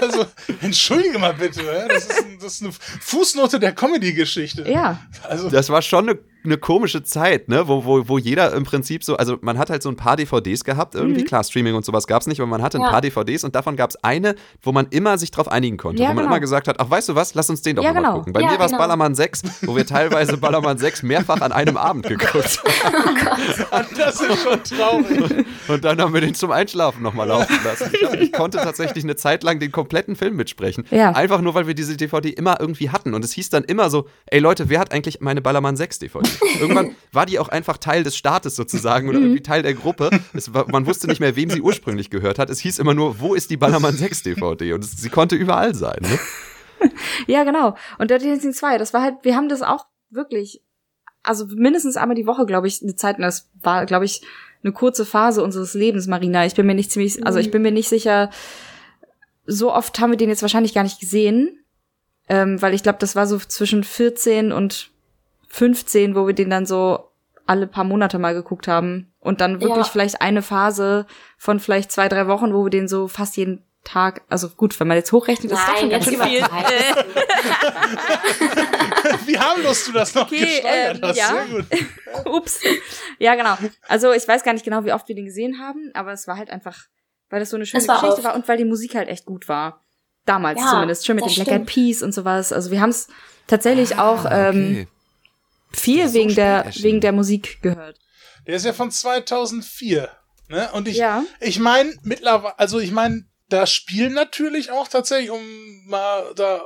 also entschuldige mal bitte, ja? das, ist ein, das ist eine Fußnote der Comedy-Geschichte. Ja. Also, Das war schon eine, eine komische Zeit, ne? Wo, wo, wo jeder im Prinzip so, also man hat halt so ein paar DVDs gehabt, irgendwie, klar, Streaming und sowas gab's nicht, aber man hatte ein Ja. paar DVDs und davon gab's eine, wo man immer sich drauf einigen konnte, Ja, wo man genau. immer gesagt hat, ach, weißt du was, lass uns den doch Ja, mal genau. gucken. Bei mir war's genau. Ballermann 6, wo wir teilweise Ballermann 6 mehrfach an einem Abend geguckt haben. das ist schon traurig. Und dann haben wir den zum Einschlafen nochmal laufen lassen. Ich, ich konnte tatsächlich eine Zeit lang den kompletten Film mitsprechen. Ja. Einfach nur, weil wir diese DVD immer irgendwie hatten. Und es hieß dann immer so, ey Leute, wer hat eigentlich meine Ballermann 6 DVD? Irgendwann war die auch einfach Teil des Staates sozusagen oder irgendwie Teil der Gruppe. Es war, man wusste nicht mehr, wem sie ursprünglich gehört hat. Es hieß immer nur, wo ist die Ballermann 6 DVD? Und es, sie konnte überall sein. Ne? Ja, genau. Und Dirty Dancing 2, das war halt, wir haben das auch wirklich, also mindestens einmal die Woche, glaube ich, eine Zeit, und das war, glaube ich, eine kurze Phase unseres Lebens, Marina. Ich bin mir nicht ziemlich, also ich bin mir nicht sicher, so oft haben wir den jetzt wahrscheinlich gar nicht gesehen, ähm, weil ich glaube, das war so zwischen 14 und 15, wo wir den dann so alle paar Monate mal geguckt haben. Und dann wirklich Ja. vielleicht eine Phase von vielleicht zwei, drei Wochen, wo wir den so fast jeden Tag, also gut, wenn man jetzt hochrechnet, ist das schon ganz schön viel. Wie harmlos du das noch Okay, gesteuert ähm, hast. ja. Ups. Ja, genau. Also ich weiß gar nicht genau, wie oft wir den gesehen haben, aber es war halt einfach, weil das so eine schöne war Geschichte oft. war und weil die Musik halt echt gut war. Damals Ja, zumindest. Schön mit dem Black Eyed. Peas und sowas. Also wir haben es tatsächlich auch Ah, ähm, okay. Viel so wegen spät der erschienen. wegen der Musik gehört. Der ist ja von 2004. Ne? Und ich, Ja. ich meine, mittlerweile, also ich meine, da spielen natürlich auch tatsächlich, um mal da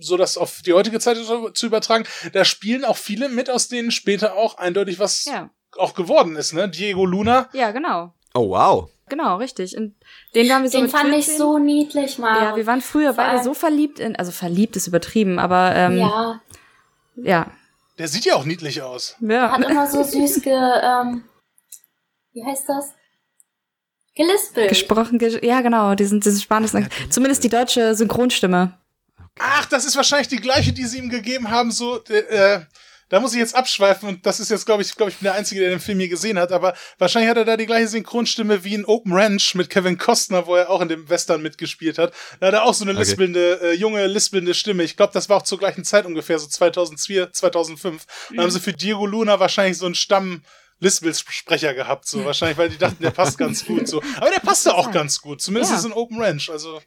so das auf die heutige Zeit zu übertragen, da spielen auch viele mit, aus denen später auch eindeutig was Ja. auch geworden ist, ne? Diego Luna. Ja, genau. Oh, wow. Genau, richtig. Und den waren wir so Den fand ich 14. so niedlich, Mann. Ja, wir waren früher beide so verliebt in, also verliebt ist übertrieben, aber ähm. Ja, ja. Der sieht ja auch niedlich aus. hat immer so süß ge, ähm, wie heißt das? Gelispelt. Gesprochen, ge ja genau, diesen, diesen spanischen, zumindest die deutsche Synchronstimme. Ach, das ist wahrscheinlich die gleiche, die sie ihm gegeben haben, so, äh, da muss ich jetzt abschweifen und das ist jetzt, glaube ich, glaube ich, bin der Einzige, der den Film je gesehen hat, aber wahrscheinlich hat er da die gleiche Synchronstimme wie in Open Ranch mit Kevin Costner, wo er auch in dem Western mitgespielt hat. Da hat er auch so eine Okay. lispelnde, äh, junge, lispelnde Stimme. Ich glaube, das war auch zur gleichen Zeit ungefähr, so 2004, 2005. Da haben sie für Diego Luna wahrscheinlich so einen Stamm Lispel-Sprecher gehabt, so wahrscheinlich, weil die dachten, der passt ganz gut, so. Aber der passte auch ganz gut, zumindest Ja. ist in Open Ranch, also.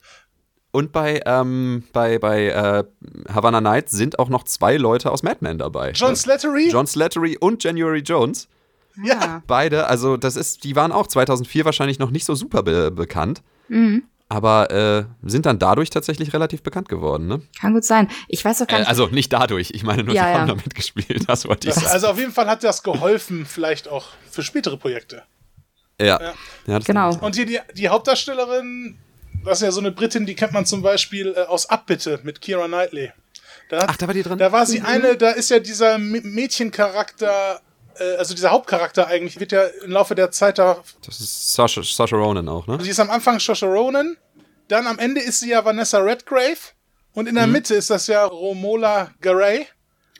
Und bei, ähm, bei, bei äh, Havana Nights sind auch noch zwei Leute aus Mad Men dabei. John? Slattery? John Slattery und January Jones. ja. Beide, also das ist, die waren auch 2004 wahrscheinlich noch nicht so super be bekannt. Mhm. aber äh, sind dann dadurch tatsächlich relativ bekannt geworden, ne? Kann gut sein. Ich weiß auch gar Äh, nicht. also nicht dadurch, ich meine nur, Ja, sie ja. haben da mitgespielt, das wollte ich sagen. also auf jeden Fall hat das geholfen, vielleicht auch für spätere Projekte. Ja. ja. ja Genau. Und hier die, die Hauptdarstellerin, das ist ja so eine Britin, die kennt man zum Beispiel äh, aus Abbitte mit Kira Knightley. Da, hat- Ach, da war die drin? Da war sie eine, da ist ja dieser M- Mädchencharakter, äh, also dieser Hauptcharakter eigentlich, wird ja im Laufe der Zeit da. Das ist Sasha, Sasha Ronan auch, ne? Sie ist am Anfang Saoirse Ronan, dann am Ende ist sie ja Vanessa Redgrave und in der Mhm. Mitte ist das ja Romola Garay.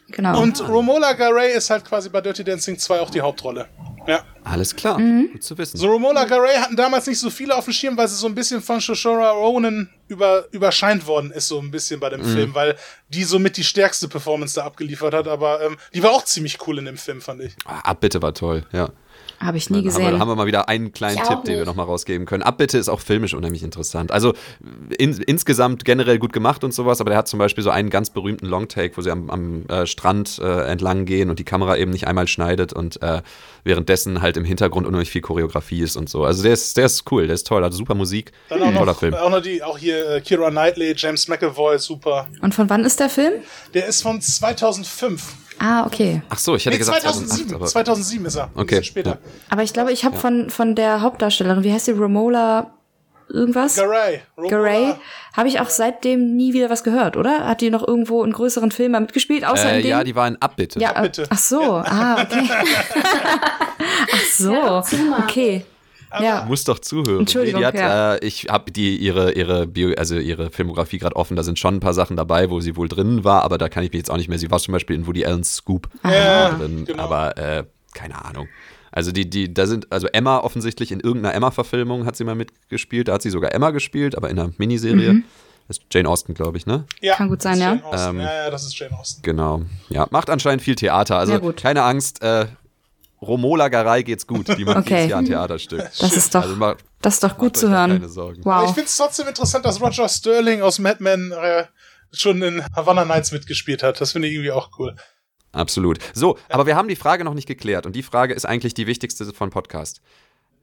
genau. Und Romola Garay ist halt quasi bei Dirty Dancing 2 auch die Hauptrolle. Ja. Alles klar, Mhm. gut zu wissen. So Romola Garay hatten damals nicht so viele auf dem Schirm, weil sie so ein bisschen von Shoshora Ronan über, überscheint worden ist, so ein bisschen bei dem Film, weil die somit die stärkste Performance da abgeliefert hat, aber ähm, die war auch ziemlich cool in dem Film, fand ich. Ah, Abbitte war toll, ja. Habe ich nie Dann haben wir, gesehen. haben wir mal wieder einen kleinen Ich Tipp, den wir nochmal rausgeben können. Abbitte ist auch filmisch unheimlich interessant. Also in, insgesamt generell gut gemacht und sowas, aber der hat zum Beispiel so einen ganz berühmten Longtake, wo sie am, am äh, Strand äh, entlang gehen und die Kamera eben nicht einmal schneidet und äh, währenddessen halt im Hintergrund unheimlich viel Choreografie ist und so. Also der ist, der ist cool, der ist toll, hat super Musik. Dann auch Toller noch, Film. auch noch die, auch hier äh, Kira Knightley, James McAvoy, super. Und von wann ist der Film? Der ist von 2005. Ah, okay. Ach so, ich hätte Nee, gesagt 2007. 2008, aber 2007 ist er. Okay, später. ja. Aber ich glaube, ich habe von, von der Hauptdarstellerin, wie heißt die, Romola irgendwas? Garay. Garay, habe ich auch seitdem nie wieder was gehört, oder? Hat die noch irgendwo in größeren Filmen mitgespielt, außer äh, in dem? ja, die war in Abbitte. ja, äh, Bitte. ach so, ah, okay. ach so, okay. Ja, Muss doch zuhören. Entschuldigung, die hat, ja. äh, ich habe die ihre ihre Bio, also ihre Filmografie gerade offen. Da sind schon ein paar Sachen dabei, wo sie wohl drin war, aber da kann ich mich jetzt auch nicht mehr. Sie war zum Beispiel in Woody Allen's Scoop Ja, drin, genau. aber äh, keine Ahnung. Also die die da sind also Emma offensichtlich in irgendeiner Emma-Verfilmung hat sie mal mitgespielt. Da hat sie sogar Emma gespielt, aber in einer Miniserie. Das ist Jane Austen, glaube ich, ne? Ja, Kann gut sein, das ist ja. Jane Austen. Ähm, ja, ja, das ist Jane Austen. Genau. Ja, macht anscheinend viel Theater. Also keine Angst. Äh, Romola Garay geht's gut. Die macht Okay. dieses Jahr ein Theaterstück. das ist doch, Also ma- das ist doch gut zu hören. Keine Sorgen. Aber ich Wow. finde es trotzdem interessant, dass Roger Sterling aus Mad Men äh, schon in Havana Nights mitgespielt hat. Das finde ich irgendwie auch cool. Absolut. So, aber wir haben die Frage noch nicht geklärt und die Frage ist eigentlich die wichtigste von Podcast.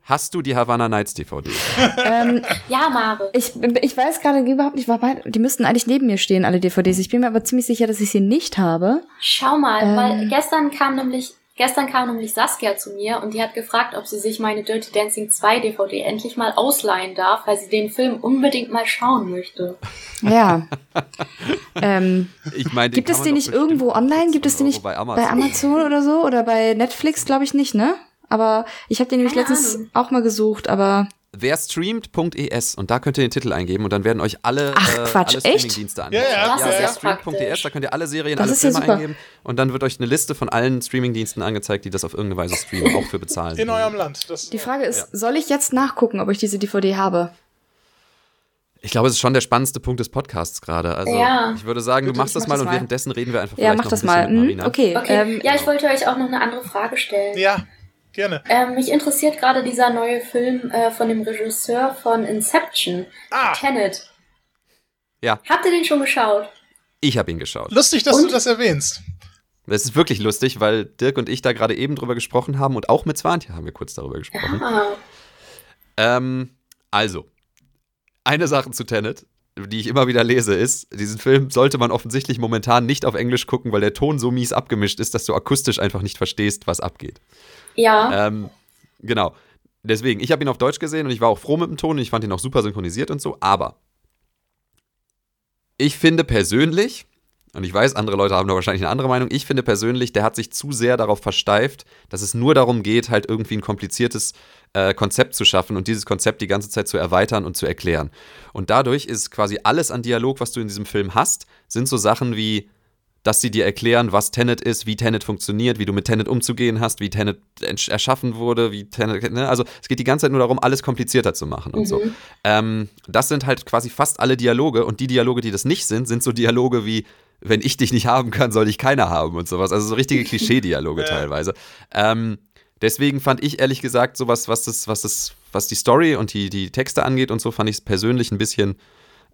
Hast du die Havana Nights DVD? Ähm, Ja, Mare. ich, ich weiß gerade überhaupt nicht, wobei, die müssten eigentlich neben mir stehen, alle DVDs. Ich bin mir aber ziemlich sicher, dass ich sie nicht habe. Schau mal, Ähm. weil gestern kam nämlich gestern kam nämlich Saskia zu mir und die hat gefragt, ob sie sich meine Dirty Dancing 2 DVD endlich mal ausleihen darf, weil sie den Film unbedingt mal schauen möchte. Ja. ähm, Ich meine, gibt es den nicht irgendwo online? Gibt es den nicht bei bei Amazon? Amazon oder so? Oder bei Netflix? Glaube ich nicht, ne? Aber ich habe den nämlich Keine letztens Ahnung. auch mal gesucht, aber Wer streamt.es und da könnt ihr den Titel eingeben und dann werden euch alle, Ach, äh, Quatsch, alle echt? Streamingdienste Ja, angezeigt. ja, Das ja, ist ja. ja praktisch. da könnt ihr alle Serien, Das alle ja Filme super. eingeben und dann wird euch eine Liste von allen Streamingdiensten angezeigt, die das auf irgendeine Weise streamen, auch für bezahlen. In eurem Land. Das, die Frage ist, soll ich jetzt nachgucken, ob ich diese DVD habe? Ich glaube, es ist schon der spannendste Punkt des Podcasts gerade. Also Ja. ich würde sagen, du Bitte, machst ich das mach mal das und mal. währenddessen reden wir einfach Ja, vielleicht mach noch das ein mal. bisschen mit Hm, Marina. okay. Okay, Ähm, ja, ich wollte euch auch noch eine andere Frage stellen. ja, gerne. Ähm, mich interessiert gerade dieser neue Film äh, von dem Regisseur von Inception, Ah, Tenet. Ja. Habt ihr den schon geschaut? Ich habe ihn geschaut. lustig, dass du Und? das erwähnst. Das ist wirklich lustig, weil Dirk und ich da gerade eben drüber gesprochen haben und auch mit Swantje haben wir kurz darüber gesprochen. Ah, Ähm, also, eine Sache zu Tenet, die ich immer wieder lese, ist, diesen Film sollte man offensichtlich momentan nicht auf Englisch gucken, weil der Ton so mies abgemischt ist, dass du akustisch einfach nicht verstehst, was abgeht. ja. Ähm, genau. Deswegen, ich habe ihn auf Deutsch gesehen und ich war auch froh mit dem Ton und ich fand ihn auch super synchronisiert und so, aber ich finde persönlich, und ich weiß, andere Leute haben da wahrscheinlich eine andere Meinung, ich finde persönlich, der hat sich zu sehr darauf versteift, dass es nur darum geht, halt irgendwie ein kompliziertes äh, Konzept zu schaffen und dieses Konzept die ganze Zeit zu erweitern und zu erklären. Und dadurch ist quasi alles an Dialog, was du in diesem Film hast, sind so Sachen wie, dass sie dir erklären, was Tenet ist, wie Tenet funktioniert, wie du mit Tenet umzugehen hast, wie Tenet erschaffen wurde, wie Tenet, ne? also es geht die ganze Zeit nur darum, alles komplizierter zu machen und so. Ähm, das sind halt quasi fast alle Dialoge und die Dialoge, die das nicht sind, sind so Dialoge wie, wenn ich dich nicht haben kann, soll ich keiner haben und sowas. Also so richtige Klischee-Dialoge Ja. teilweise. Ähm, deswegen fand ich ehrlich gesagt sowas, was das, was das, was die Story und die, die Texte angeht und so, fand ich es persönlich ein bisschen,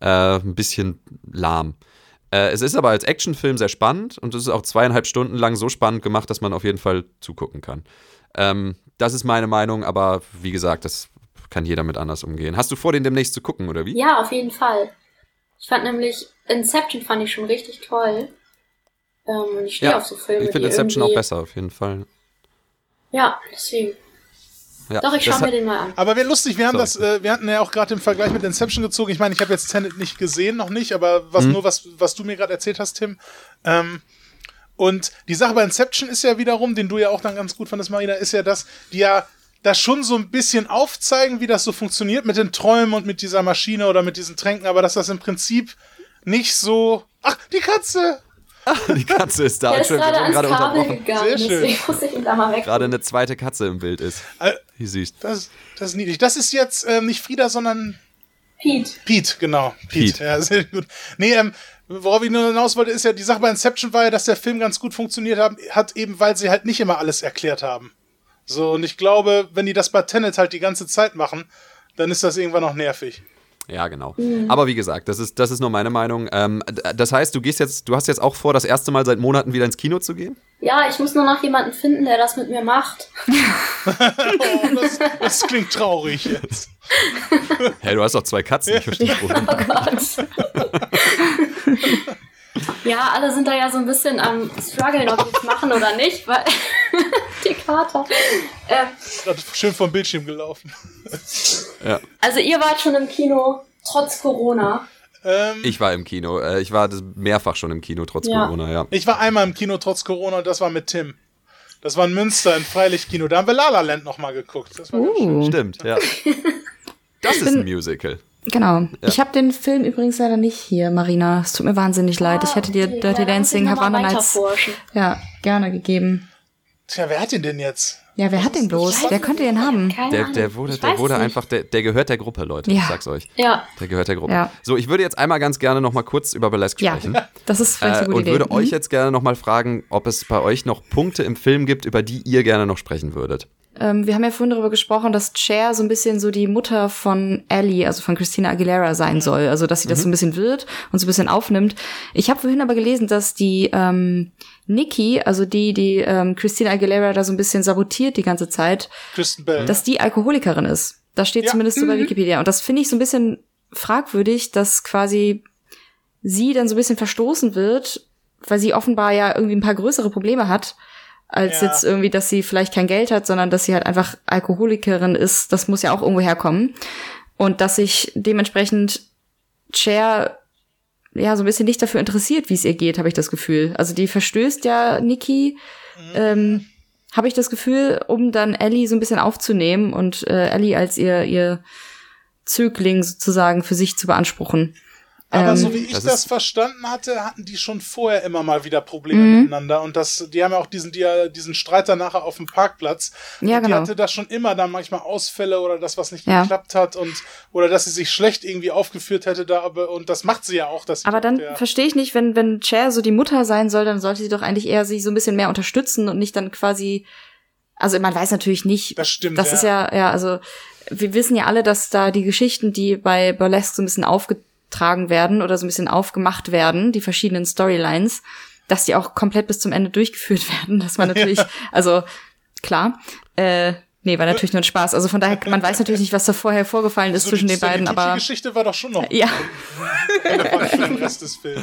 äh, ein bisschen lahm. Äh, es ist aber als Actionfilm sehr spannend und es ist auch zweieinhalb Stunden lang so spannend gemacht, dass man auf jeden Fall zugucken kann. Ähm, das ist meine Meinung, aber wie gesagt, das kann jeder mit anders umgehen. Hast du vor, den demnächst zu gucken, oder wie? Ja, auf jeden Fall. Ich fand nämlich Inception fand ich schon richtig toll. Ähm, und ich stehe Ja, auf so Filme. Ich finde Inception auch besser, auf jeden Fall. Ja, deswegen. Ja, Doch, ich schaue das- mir den mal an. Aber wäre lustig, wir haben Sorry. das, äh, wir hatten ja auch gerade im Vergleich mit Inception gezogen. Ich meine, ich habe jetzt Tenet nicht gesehen, noch nicht, aber was Mhm. nur was, was du mir gerade erzählt hast, Tim. Ähm, und die Sache bei Inception ist ja wiederum, den du ja auch dann ganz gut fandest, Marina, ist ja, dass die ja da schon so ein bisschen aufzeigen, wie das so funktioniert mit den Träumen und mit dieser Maschine oder mit diesen Tränken, aber dass das im Prinzip nicht so. Ach, die Katze! Die Katze ist da. Der ist gerade ans gerade Kabel unterbrochen. gegangen, Sehr schön. deswegen muss ich ihn da mal weg. Gerade eine zweite Katze im Bild ist. Äh, Wie süß. das, das ist niedlich. Das ist jetzt ähm, nicht Frieda, sondern Pete. Pete, genau. Pete. Pete. Ja, sehr gut. Nee, ähm, worauf ich nur hinaus wollte, ist ja, die Sache bei Inception war ja, dass der Film ganz gut funktioniert hat, hat eben, weil sie halt nicht immer alles erklärt haben. So, und ich glaube, wenn die das bei Tenet halt die ganze Zeit machen, dann ist das irgendwann noch nervig. Ja, genau. Aber wie gesagt, das ist, das ist nur meine Meinung. Ähm, das heißt, du gehst jetzt, du hast jetzt auch vor, das erste Mal seit Monaten wieder ins Kino zu gehen? Ja, ich muss nur noch jemanden finden, der das mit mir macht. Oh, das, das klingt traurig jetzt. Hey, du hast doch zwei Katzen, ich verstehe das Problem. Oh Gott. ja, alle sind da ja so ein bisschen am struggeln, ob sie es machen oder nicht, weil die Kater. Äh, Gerade schön vom Bildschirm gelaufen. Ja. also ihr wart schon im Kino, trotz Corona. Ähm, ich, Ich war im Kino. Äh, ich war das mehrfach schon im Kino, trotz Ja. Corona, ja. war einmal im Kino trotz Corona und das war mit Tim. Das war in Münster, im Freilichtkino. Da haben wir La La Land nochmal geguckt. Das war ganz schön. Uh. Stimmt, ja. Das ist ein Musical. Genau. Ich habe den Film übrigens leider nicht hier, Marina. Es tut mir wahnsinnig leid. Ich hätte dir Ah, okay. Dirty Ja, Dancing ich Havana Nights ja, gerne gegeben. Tja, wer hat ihn denn jetzt? Ja, wer hat den bloß? Wer könnte den haben? Der, der wurde, Ich der wurde einfach, der, der gehört der Gruppe, Leute. Ich Ja. sag's euch. Ja, Der gehört der Gruppe. Ja. So, ich würde jetzt einmal ganz gerne noch mal kurz über Burlesque Ja, sprechen. das ist vielleicht Äh, eine gute und Idee. würde euch Mhm. jetzt gerne noch mal fragen, ob es bei euch noch Punkte im Film gibt, über die ihr gerne noch sprechen würdet. Ähm, wir haben ja vorhin darüber gesprochen, dass Cher so ein bisschen so die Mutter von Ellie, also von Christina Aguilera sein soll. Also, dass sie das so ein bisschen wird und so ein bisschen aufnimmt. Ich habe vorhin aber gelesen, dass die ähm, Nikki, also die, die ähm, Christina Aguilera da so ein bisschen sabotiert die ganze Zeit, Kristen Bell. dass die Alkoholikerin ist. Das steht Ja. zumindest so bei Wikipedia. Und das finde ich so ein bisschen fragwürdig, dass quasi sie dann so ein bisschen verstoßen wird, weil sie offenbar ja irgendwie ein paar größere Probleme hat, als Ja. jetzt irgendwie, dass sie vielleicht kein Geld hat, sondern dass sie halt einfach Alkoholikerin ist. Das muss ja auch irgendwo herkommen. Und dass sich dementsprechend Cher ja so ein bisschen nicht dafür interessiert, wie es ihr geht, habe ich das Gefühl. Also die verstößt ja Nikki, ähm, habe ich das Gefühl, um dann Ellie so ein bisschen aufzunehmen und äh, Ellie als ihr ihr Zögling sozusagen für sich zu beanspruchen. Aber Ähm, so wie ich das das, verstanden hatte, hatten die schon vorher immer mal wieder Probleme Mhm. miteinander. Und das, die haben ja auch diesen, die, diesen Streit dann nachher auf dem Parkplatz. Ja, und Die genau. hatte da schon immer dann manchmal Ausfälle oder das, was nicht Ja. geklappt hat und oder dass sie sich schlecht irgendwie aufgeführt hätte da, aber und das macht sie ja auch. Dass sie Aber dann der, verstehe ich nicht, wenn, wenn Cher so die Mutter sein soll, dann sollte sie doch eigentlich eher sich so ein bisschen mehr unterstützen und nicht dann quasi, also man weiß natürlich nicht. Das stimmt, Das ja. ist ja, ja, also wir wissen ja alle, dass da die Geschichten, die bei Burlesque so ein bisschen aufgetragen werden oder so ein bisschen aufgemacht werden, die verschiedenen Storylines, dass die auch komplett bis zum Ende durchgeführt werden, dass man natürlich, also klar, äh, nee, war natürlich nur ein Spaß. Also von daher, man weiß natürlich nicht, was da vorher vorgefallen ist so zwischen die den beiden, Die aber Geschichte war doch schon noch ja. relevant für den Rest des Films.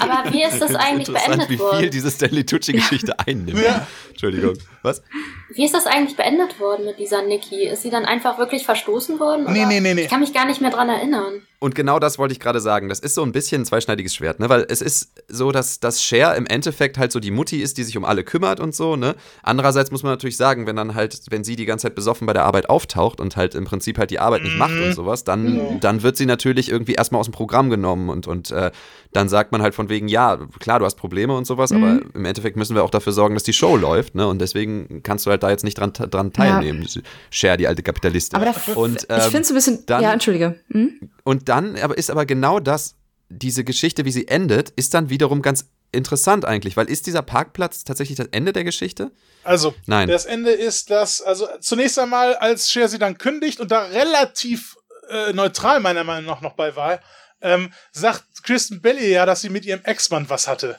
aber wie ist das eigentlich Interessant, beendet wie viel worden? diese Stanley Tucci-Geschichte einnimmt. Ja. Entschuldigung. Was? Wie ist das eigentlich beendet worden mit dieser Nikki? Ist sie dann einfach wirklich verstoßen worden? Nee, oder? nee, nee, nee. Ich kann mich gar nicht mehr dran erinnern. Und genau das wollte ich gerade sagen. Das ist so ein bisschen ein zweischneidiges Schwert, ne? Weil es ist so, dass, dass Cher im Endeffekt halt so die Mutti ist, die sich um alle kümmert und so, ne? Andererseits muss man natürlich sagen, wenn dann halt, wenn sie die ganze Zeit besoffen bei der Arbeit auftaucht und halt im Prinzip halt die Arbeit nicht macht und sowas, dann, dann wird sie natürlich irgendwie erstmal aus dem Programm genommen und, und äh, dann sagt man halt von wegen, ja, klar, du hast Probleme und sowas, aber im Endeffekt müssen wir auch dafür sorgen, dass die Show läuft, ne? Und deswegen kannst du halt da jetzt nicht dran, dran teilnehmen. Cher, die alte Kapitalistin. Aber da, und, ich finde es ein bisschen, dann- ja, entschuldige. Hm? und dann aber ist aber genau das, diese Geschichte, wie sie endet, ist dann wiederum ganz interessant eigentlich, weil ist dieser Parkplatz tatsächlich das Ende der Geschichte? Also, Nein. das Ende ist, dass, also zunächst einmal, als Cher sie dann kündigt und da relativ äh, neutral meiner Meinung nach noch bei war, ähm, sagt Kristen Bell ihr ja, dass sie mit ihrem Ex-Mann was hatte.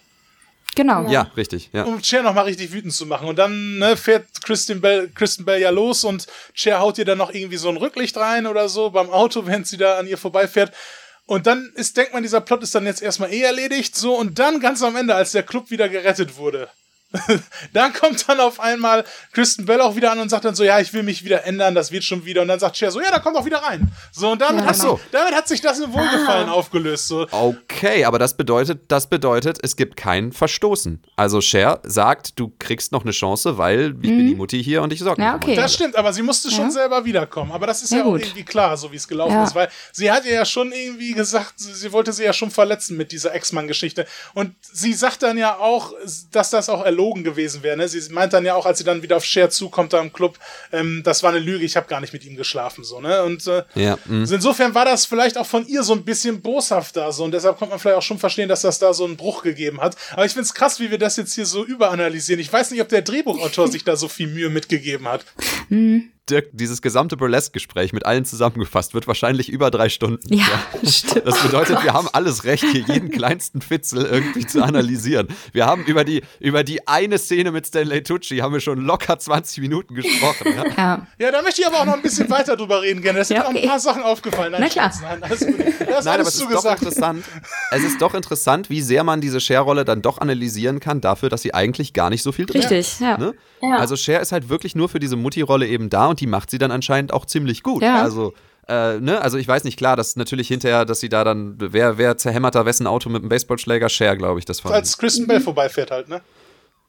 Genau. Ja, richtig. Ja. um Cher nochmal richtig wütend zu machen. Und dann ne, fährt Kristen Bell, Kristen Bell ja los und Cher haut ihr dann noch irgendwie so ein Rücklicht rein oder so beim Auto, während sie da an ihr vorbeifährt. Und dann ist, denkt man, dieser Plot ist dann jetzt erstmal eh erledigt. So, und dann ganz am Ende, als der Club wieder gerettet wurde, dann kommt dann auf einmal Kristen Bell auch wieder an und sagt dann so, ja, ich will mich wieder ändern, das wird schon wieder. Und dann sagt Cher so, ja, da kommt auch wieder rein. So, und damit, Ja, hat, genau. sich, damit hat sich das in Wohlgefallen aufgelöst. So. Okay, aber das bedeutet, das bedeutet, es gibt kein Verstoßen. Also Cher sagt, du kriegst noch eine Chance, weil ich bin die Mutti hier und ich sorge Ja, okay. Das stimmt, aber sie musste schon Ja. selber wiederkommen. Aber das ist Ja, ja, auch gut. irgendwie klar, so wie es gelaufen Ja. ist, weil sie hat ihr ja schon irgendwie gesagt, sie, sie wollte sie ja schon verletzen mit dieser Ex-Mann-Geschichte. Und sie sagt dann ja auch, dass das auch erlogen gewesen wäre. Ne? Sie meint dann ja auch, als sie dann wieder auf Cher zukommt da im Club, ähm, das war eine Lüge, ich habe gar nicht mit ihm geschlafen. so ne Und äh, Ja, also insofern war das vielleicht auch von ihr so ein bisschen boshaft da so und deshalb konnte man vielleicht auch schon verstehen, dass das da so einen Bruch gegeben hat. Aber ich find's krass, wie wir das jetzt hier so überanalysieren. Ich weiß nicht, ob der Drehbuchautor sich da so viel Mühe mitgegeben hat. Dirk, dieses gesamte Burlesque-Gespräch mit allen zusammengefasst wird wahrscheinlich über drei Stunden. Ja, stimmt. Das bedeutet, wir haben alles recht, hier jeden kleinsten Fitzel irgendwie zu analysieren. Wir haben über die, über die eine Szene mit Stanley Tucci haben wir schon locker 20 Minuten gesprochen. Ja? Ja. Ja, da möchte ich aber auch noch ein bisschen weiter drüber reden gerne. Es sind Ja, okay. ein paar Sachen aufgefallen. Nein, Na klar. Nein, alles gut. Ist Nein, aber es ist doch zugesagt. interessant. Es ist doch interessant, wie sehr man diese Cher-Rolle dann doch analysieren kann, dafür, dass sie eigentlich gar nicht so viel drin Richtig, ja. Ne? Ja. Also Cher ist halt wirklich nur für diese Mutti-Rolle eben da und die macht sie dann anscheinend auch ziemlich gut. Ja. Also, äh, ne? also ich weiß nicht, klar, dass natürlich hinterher, dass sie da dann, wer, wer zerhämmert da wessen Auto mit einem Baseballschläger? Cher, glaube ich, das war. Als Kristen Bell vorbeifährt halt, ne?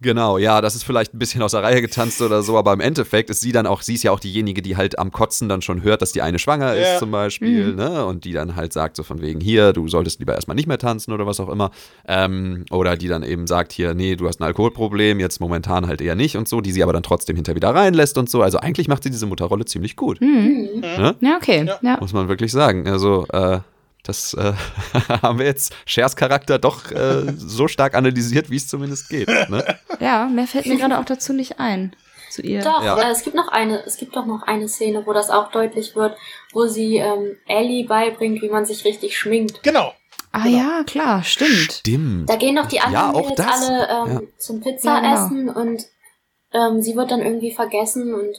Genau, ja, das ist vielleicht ein bisschen aus der Reihe getanzt oder so, aber im Endeffekt ist sie dann auch, sie ist ja auch diejenige, die halt am Kotzen dann schon hört, dass die eine schwanger Ja. ist zum Beispiel, ne? Und die dann halt sagt so von wegen, hier, du solltest lieber erstmal nicht mehr tanzen oder was auch immer. Ähm, oder die dann eben sagt, hier, nee, du hast ein Alkoholproblem, jetzt momentan halt eher nicht und so, die sie aber dann trotzdem hinter wieder reinlässt und so. Also eigentlich macht sie diese Mutterrolle ziemlich gut, Ja, okay. Ja. Ja. muss man wirklich sagen. Also, äh, das äh, haben wir jetzt Shers Charakter doch äh, so stark analysiert, wie es zumindest geht. Ne? ja, mehr fällt mir gerade auch dazu nicht ein. Zu ihr. Doch, Ja. äh, es gibt noch eine, es gibt doch noch eine Szene, wo das auch deutlich wird, wo sie ähm, Ellie beibringt, wie man sich richtig schminkt. Genau. Ah ja, klar, stimmt. Stimmt. Da gehen doch die anderen Ja, das. alle ähm, Ja. zum Pizza Ja, genau. essen und ähm, sie wird dann irgendwie vergessen und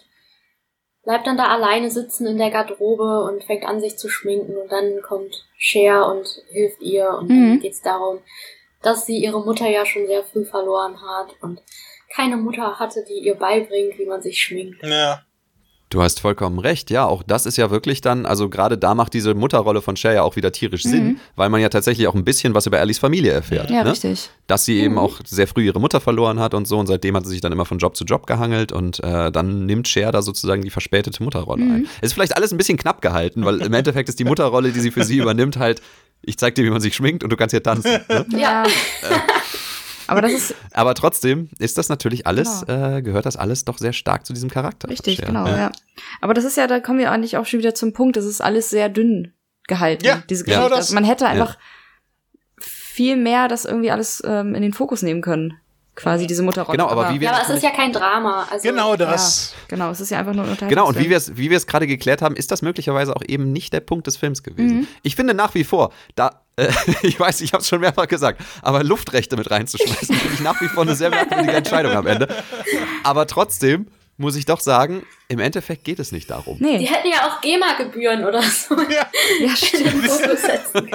bleibt dann da alleine sitzen in der Garderobe und fängt an, sich zu schminken und dann kommt Cher und hilft ihr und Mhm. dann geht's darum, dass sie ihre Mutter ja schon sehr früh verloren hat und keine Mutter hatte, die ihr beibringt, wie man sich schminkt. Ja. Du hast vollkommen recht, ja, auch das ist ja wirklich dann, also gerade da macht diese Mutterrolle von Cher ja auch wieder tierisch Sinn, weil man ja tatsächlich auch ein bisschen was über Ellies Familie erfährt. Ja, ne? richtig. Dass sie eben auch sehr früh ihre Mutter verloren hat und so und seitdem hat sie sich dann immer von Job zu Job gehangelt und äh, dann nimmtCher da sozusagen die verspätete Mutterrolle ein. Ist vielleicht alles ein bisschen knapp gehalten, weil im Endeffekt ist die Mutterrolle, die sie für sie übernimmt, halt, ich zeig dir, wie man sich schminkt und du kannst hier tanzen. Ne? Ja. Aber das ist Aber trotzdem ist das natürlich alles, äh, gehört das alles doch sehr stark zu diesem Charakter. richtig, Cher. genau, ja. Aber das ist ja, da kommen wir eigentlich auch schon wieder zum Punkt, das ist alles sehr dünn gehalten, Ja, diese genau Geschichte. das. Also man hätte einfach viel mehr das irgendwie alles ähm, in den Fokus nehmen können. Quasi diese Mutterrolle. Genau, aber wie wir Ja, aber es ist ja kein Drama. Also, Genau das. Ja, genau, es ist ja einfach nur ein Genau, und wie wir es wie wir es gerade geklärt haben, ist das möglicherweise auch eben nicht der Punkt des Films gewesen. Mhm. Ich finde nach wie vor, da, äh, ich weiß, ich habe es schon mehrfach gesagt, aber Luftrechte mit reinzuschmeißen, finde ich nach wie vor eine sehr merkwürdige Entscheidung am Ende. Aber trotzdem muss ich doch sagen, im Endeffekt geht es nicht darum. Die Nee, hätten ja auch GEMA-Gebühren oder so Ja. ja, stimmt.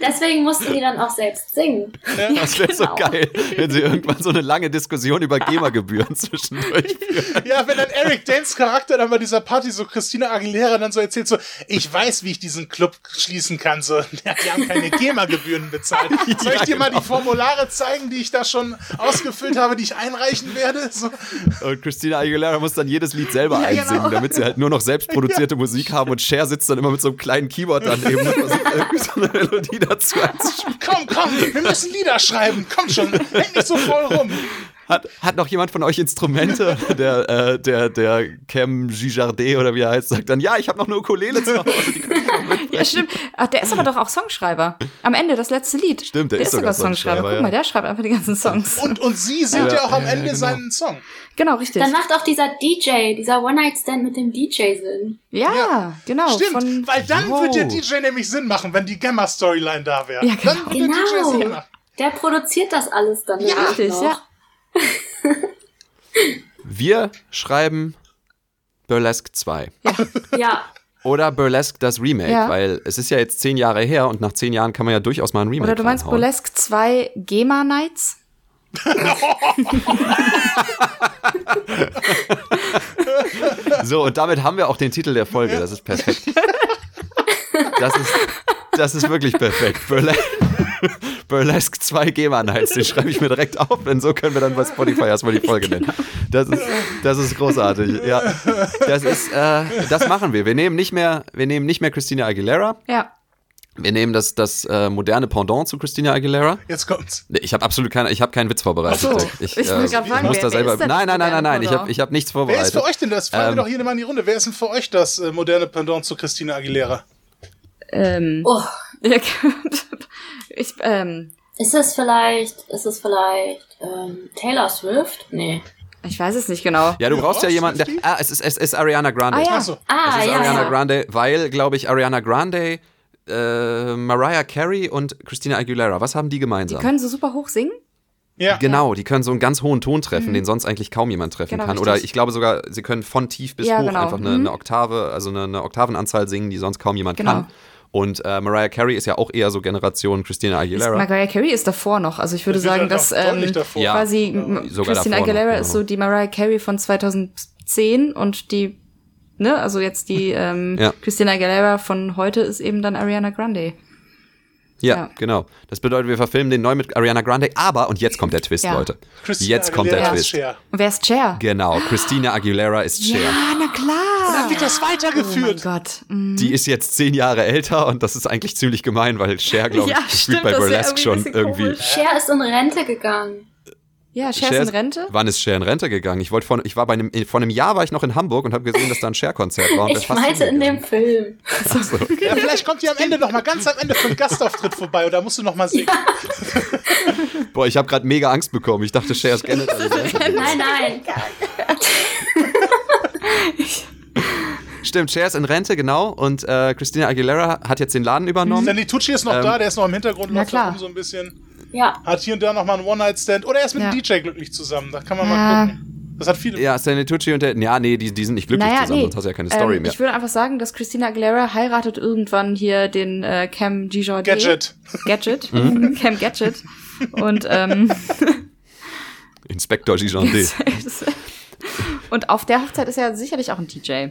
Deswegen mussten die dann auch selbst singen. Das wäre so genau. geil, wenn sie irgendwann so eine lange Diskussion über GEMA-Gebühren zwischendurch führen. Ja, wenn dann Eric Danes Charakter dann bei dieser Party so Christina Aguilera dann so erzählt, so, ich weiß, wie ich diesen Club schließen kann, so, ja, die haben keine GEMA-Gebühren bezahlt. Soll ich Ja, dir mal genau. die Formulare zeigen, die ich da schon ausgefüllt habe, die ich einreichen werde? So, Und Christina Aguilera muss dann jedes Lied selber Ja, genau. einsingen, damit sie halt nur noch selbstproduzierte Musik haben und Cher sitzt dann immer mit so einem kleinen Keyboard daneben und versucht irgendwie so eine Melodie dazu einzuspielen. komm, komm, wir müssen Lieder schreiben, komm schon, häng nicht so voll rum. Hat, hat noch jemand von euch Instrumente? Der, äh, der, der Cam Gijardet oder wie er heißt, sagt dann, ja, ich habe noch eine Ukulele zu Hause. Ja, stimmt. Ach, der ist aber doch auch Songschreiber. Am Ende, das letzte Lied. Stimmt, der ist sogar Songschreiber, Guck ja. mal, der schreibt einfach die ganzen Songs. Und, und sie singt ja, Ja, auch am ja, Ende genau. seinen Song. Genau, richtig. Dann macht auch dieser DJ, dieser One-Night-Stand mit dem DJ Sinn. Ja, Ja. genau. Stimmt, Von, weil dann Oh. wird der DJ nämlich Sinn machen, wenn die Gamma-Storyline da wäre. Ja, genau. Dann wird der DJ Genau. Sinn machen. Der produziert das alles dann Ja, richtig, noch. ja. Wir schreiben Burlesque 2. Ja, Oder Burlesque das Remake, Ja. weil es ist ja jetzt zehn Jahre her und nach zehn Jahren kann man ja durchaus mal ein Remake Oder du meinst reinhauen. Burlesque 2 GEMA Nights? So, und damit haben wir auch den Titel der Folge. Das ist perfekt. Das ist, das ist wirklich perfekt. Burlesque, Burlesque 2 GEMA Nights, den schreibe ich mir direkt auf, denn so können wir dann bei Spotify erstmal die Folge nennen. Das ist, das ist großartig. Ja, das ist, äh, das machen wir. Wir nehmen nicht mehr, wir nehmen nicht mehr Christina Aguilera. Ja. Wir nehmen das, das äh, moderne Pendant zu Christina Aguilera. Jetzt kommt's. Nee, ich habe absolut keine, ich habe keinen Witz vorbereitet. Ach so. Ich, Ich wollte gerade fragen, muss wer- da wer selber. Nein, nein, nein, nein, nein. Ich habe ich hab nichts Wer ist vorbereitet. für euch denn das? Fragen Ähm, wir doch hier mal in die Runde. Wer ist denn für euch das äh, moderne Pendant zu Christina Aguilera? Ähm, oh, ich, ähm, ist es vielleicht, ist es vielleicht ähm, Taylor Swift? Nee. ich weiß es nicht genau. Ja, du brauchst ja jemanden, der. Ah, es ist, es ist Ariana Grande. Ah, ja. Ach so. Ah, Es ist ja, Ariana ja. Grande, weil, glaube ich, Ariana Grande, äh, Mariah Carey und Christina Aguilera, was haben die Die gemeinsam? können so super hoch singen. Ja. genau, die können so einen ganz hohen Ton treffen, den sonst eigentlich kaum jemand treffen Genau, kann. richtig. Oder ich glaube sogar, sie können von tief bis Ja, hoch genau. einfach eine, Mhm. eine Oktave, also eine, eine Oktavenanzahl singen, die sonst kaum jemand Genau. kann. Und äh, Mariah Carey ist ja auch eher so Generation Christina Aguilera. Mariah Carey ist davor noch. Also ich würde sagen, dass ähm. Ja. quasi Christina davor noch, Aguilera genau. ist so die Mariah Carey von 2010 und die, ne, also jetzt die ähm, Ja. Christina Aguilera von heute ist eben dann Ariana Grande. Ja, Ja. genau. Das bedeutet, wir verfilmen den neu mit Ariana Grande, aber, und jetzt kommt der Twist, Ja. Leute. Christina Jetzt kommt der Aguilera Twist. ist Cher. Und wer ist Cher? Genau, Christina Aguilera ist Cher. Ah, na klar. Dann wird das Oh mein weitergeführt. Gott. Mm. Die ist jetzt zehn Jahre älter und das ist eigentlich ziemlich gemein, weil Cher, glaube ich, Ja, gefühlt stimmt, bei Burlesque schon irgendwie komisch. Cher ist in Rente gegangen. Ja, Cher ist in Rente. Wann ist Cher in Rente gegangen? Ich wollte vor, ich war bei einem, vor einem Jahr war ich noch in Hamburg und habe gesehen, dass da ein Cher-Konzert war. Ich meinte in hingegangen. dem Film. Ja, vielleicht kommt die am Ende noch mal ganz am Ende für einen Gastauftritt vorbei und da musst du noch mal singen. Boah, ich habe gerade mega Angst bekommen. Ich dachte, Cher ist generell in Rente. Nein, nein. Stimmt, Cher ist in Rente, genau. Und äh, Christina Aguilera hat jetzt den Laden übernommen. Sandy Tucci ist noch Ähm, da, der ist noch im Hintergrund, Na läuft so ein bisschen. Ja. Hat hier und da noch mal einen One-Night-Stand. Oder er ist mit Ja. dem DJ glücklich zusammen. Da kann man Ja. mal gucken. Das hat viele. Ja, Stanley Tucci und der. Ja, nee, die, die sind nicht glücklich Naja, zusammen, nee. sonst hast du ja keine Story ähm, mehr. Ich würde einfach sagen, dass Christina Aguilera heiratet irgendwann hier den äh, Cam Gijordi. Gadget. Gadget. Mhm. Cam Gadget. Und, ähm, Inspektor Gijonde. und auf der Hochzeit ist er sicherlich auch ein DJ.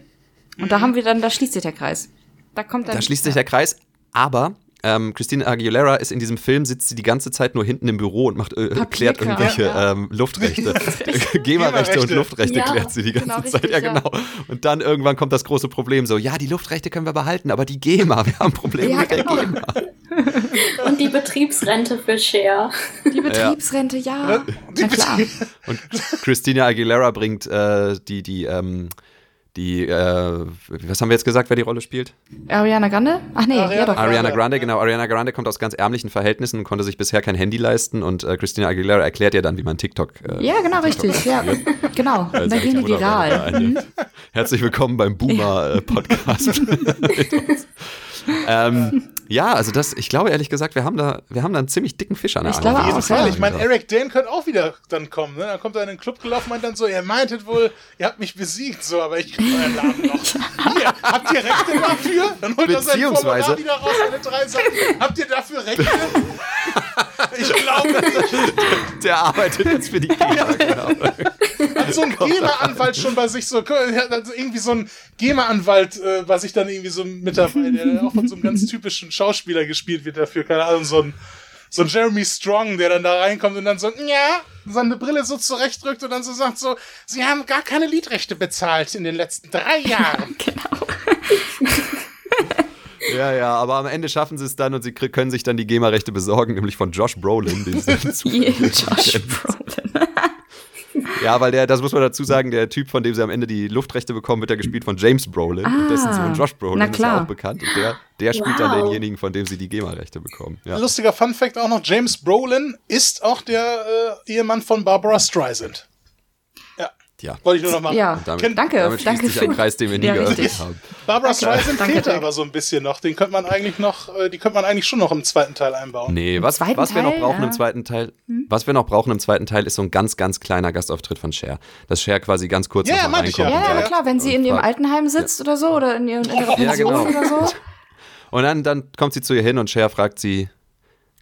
Und da haben wir dann, da schließt sich der Kreis. Da kommt dann. Da schließt sich der Kreis, aber ähm, Christina Aguilera ist in diesem Film, sitzt sie die ganze Zeit nur hinten im Büro und macht, äh, klärt Papierkram. irgendwelche Ja. ähm, Luftrechte. GEMA-Rechte und Luftrechte Ja, klärt sie die ganze genau, Zeit. richtig, ja, ja. genau. Und dann irgendwann kommt das große Problem so, ja, die Luftrechte können wir behalten, aber die GEMA, wir haben Probleme Ja, mit der genau. GEMA. Und die Betriebsrente für Cher. Die Betriebsrente, ja. Na klar. Und Christina Aguilera bringt äh, die, die, ähm, die, äh, was haben wir jetzt gesagt, wer die Rolle spielt? Ariana Grande? Ach nee, ja Ariana doch. Grande. Ariana Grande, genau. Ariana Grande kommt aus ganz ärmlichen Verhältnissen und konnte sich bisher kein Handy leisten und äh, Christina Aguilera erklärt ihr dann, wie man TikTok. Äh, Ja, genau, richtig. Ja, genau. als Und dann gehen die viral. einnimmt. Herzlich willkommen beim Boomer-Podcast. ähm, ja, also das, ich glaube ehrlich gesagt, wir haben da, wir haben da einen ziemlich dicken Fisch an der Ich glaube Auf jeden Fall. ja. Ich meine, Eric Dane könnte auch wieder dann kommen. Ne? Dann kommt er in den Club gelaufen und meint dann so, ihr meintet wohl, ihr habt mich besiegt, so, aber ich krieg euren Laden noch. Hier, habt ihr Rechte dafür? Dann holt er sein Beziehungsweise- Formular wieder raus, alle drei Sachen. Habt ihr dafür Rechte? Ich glaube, Der arbeitet jetzt für die GEMA, genau. hat so ein GEMA-Anwalt schon bei sich so, also irgendwie so ein GEMA-Anwalt äh, bei sich dann irgendwie so mit dabei, der auch von so einem ganz typischen Schauspieler gespielt wird dafür, keine Ahnung, so ein, so ein Jeremy Strong, der dann da reinkommt und dann so, ja, seine Brille so zurechtdrückt und dann so sagt so, sie haben gar keine Liedrechte bezahlt in den letzten drei Jahren. Ja, ja, aber am Ende schaffen sie es dann und sie können sich dann die GEMA-Rechte besorgen, nämlich von Josh Brolin. Den sie Yeah, Josh. Brolin. Ja, weil der, das muss man dazu sagen, der Typ, von dem sie am Ende die Luftrechte bekommen, wird ja gespielt von James Brolin. und dessen Sohn Josh Brolin na ist ja auch bekannt. Und der, der spielt dann Wow. denjenigen, von dem sie die GEMA-Rechte bekommen. Ja. Lustiger Fun-Fact auch noch, James Brolin ist auch der äh, Ehemann von Barbara Streisand. Ja. Wollte ich nur noch machen. Ja, Damit, Kennt- danke. Damit schließt danke sich ein Kreis, den wir nie Ja, geöffnet richtig. haben. Barbara. Streisand fehlt aber so ein bisschen noch. Den könnte man eigentlich noch, äh, die könnte man eigentlich schon noch im zweiten Teil einbauen. Nee, was, was wir noch brauchen ja. im zweiten Teil, was wir noch brauchen im zweiten Teil, ist so ein ganz, ganz kleiner Gastauftritt von Cher. Dass Cher quasi ganz kurz Ja, noch mal meinte ich ja. reinkommt. Ja, ja, Ja, klar, wenn sie in ihrem Altenheim sitzt oder so oder in, ihren, in ihrer Ja, Pension genau. oder so. Und dann, dann kommt sie zu ihr hin und Cher fragt sie,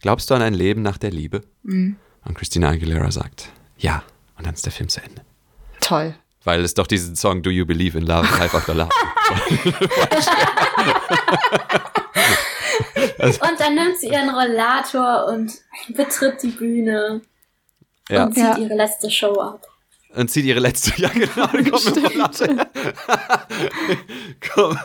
glaubst du an ein Leben nach der Liebe? Mhm. Und Christina Aguilera sagt, ja. Und dann ist der Film zu Ende. Toll. Weil es doch diesen Song Do You Believe in Love, Life After Love. Und dann nimmt sie ihren Rollator und betritt die Bühne ja. und zieht Ja. ihre letzte Show ab. Und zieht ihre letzte, ja genau, kommt mit Rollator. Komm.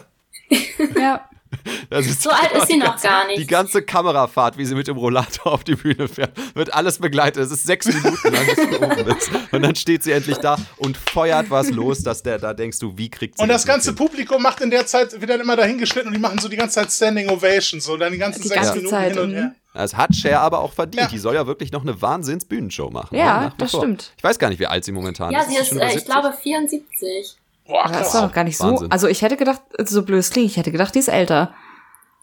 Ja. Das ist So alt ist sie die noch ganze, gar nicht. Die ganze Kamerafahrt, wie sie mit dem Rollator auf die Bühne fährt, wird alles begleitet. Es ist sechs Minuten lang, bis sie oben ist. Und dann steht sie endlich da und feuert was los, dass der, da denkst du, wie kriegt sie Und das ganze hin? Publikum macht in der Zeit, wird dann immer dahingeschnitten und die machen so die ganze Zeit Standing Ovations, so dann die ganzen Die sechs ganze Minuten Zeit, hin und her. Das hat Cher aber auch verdient. Ja. Die soll ja wirklich noch eine Wahnsinns-Bühnenshow machen. Ja, wie das vor. stimmt. Ich weiß gar nicht, wie alt sie momentan Ja, ist. sie sie ist, über äh, ich 70? glaube, 74. Boah, Aber das ist krass. doch gar nicht so. Wahnsinn. Also ich hätte gedacht, so blöd klingt, ich hätte gedacht, die ist älter.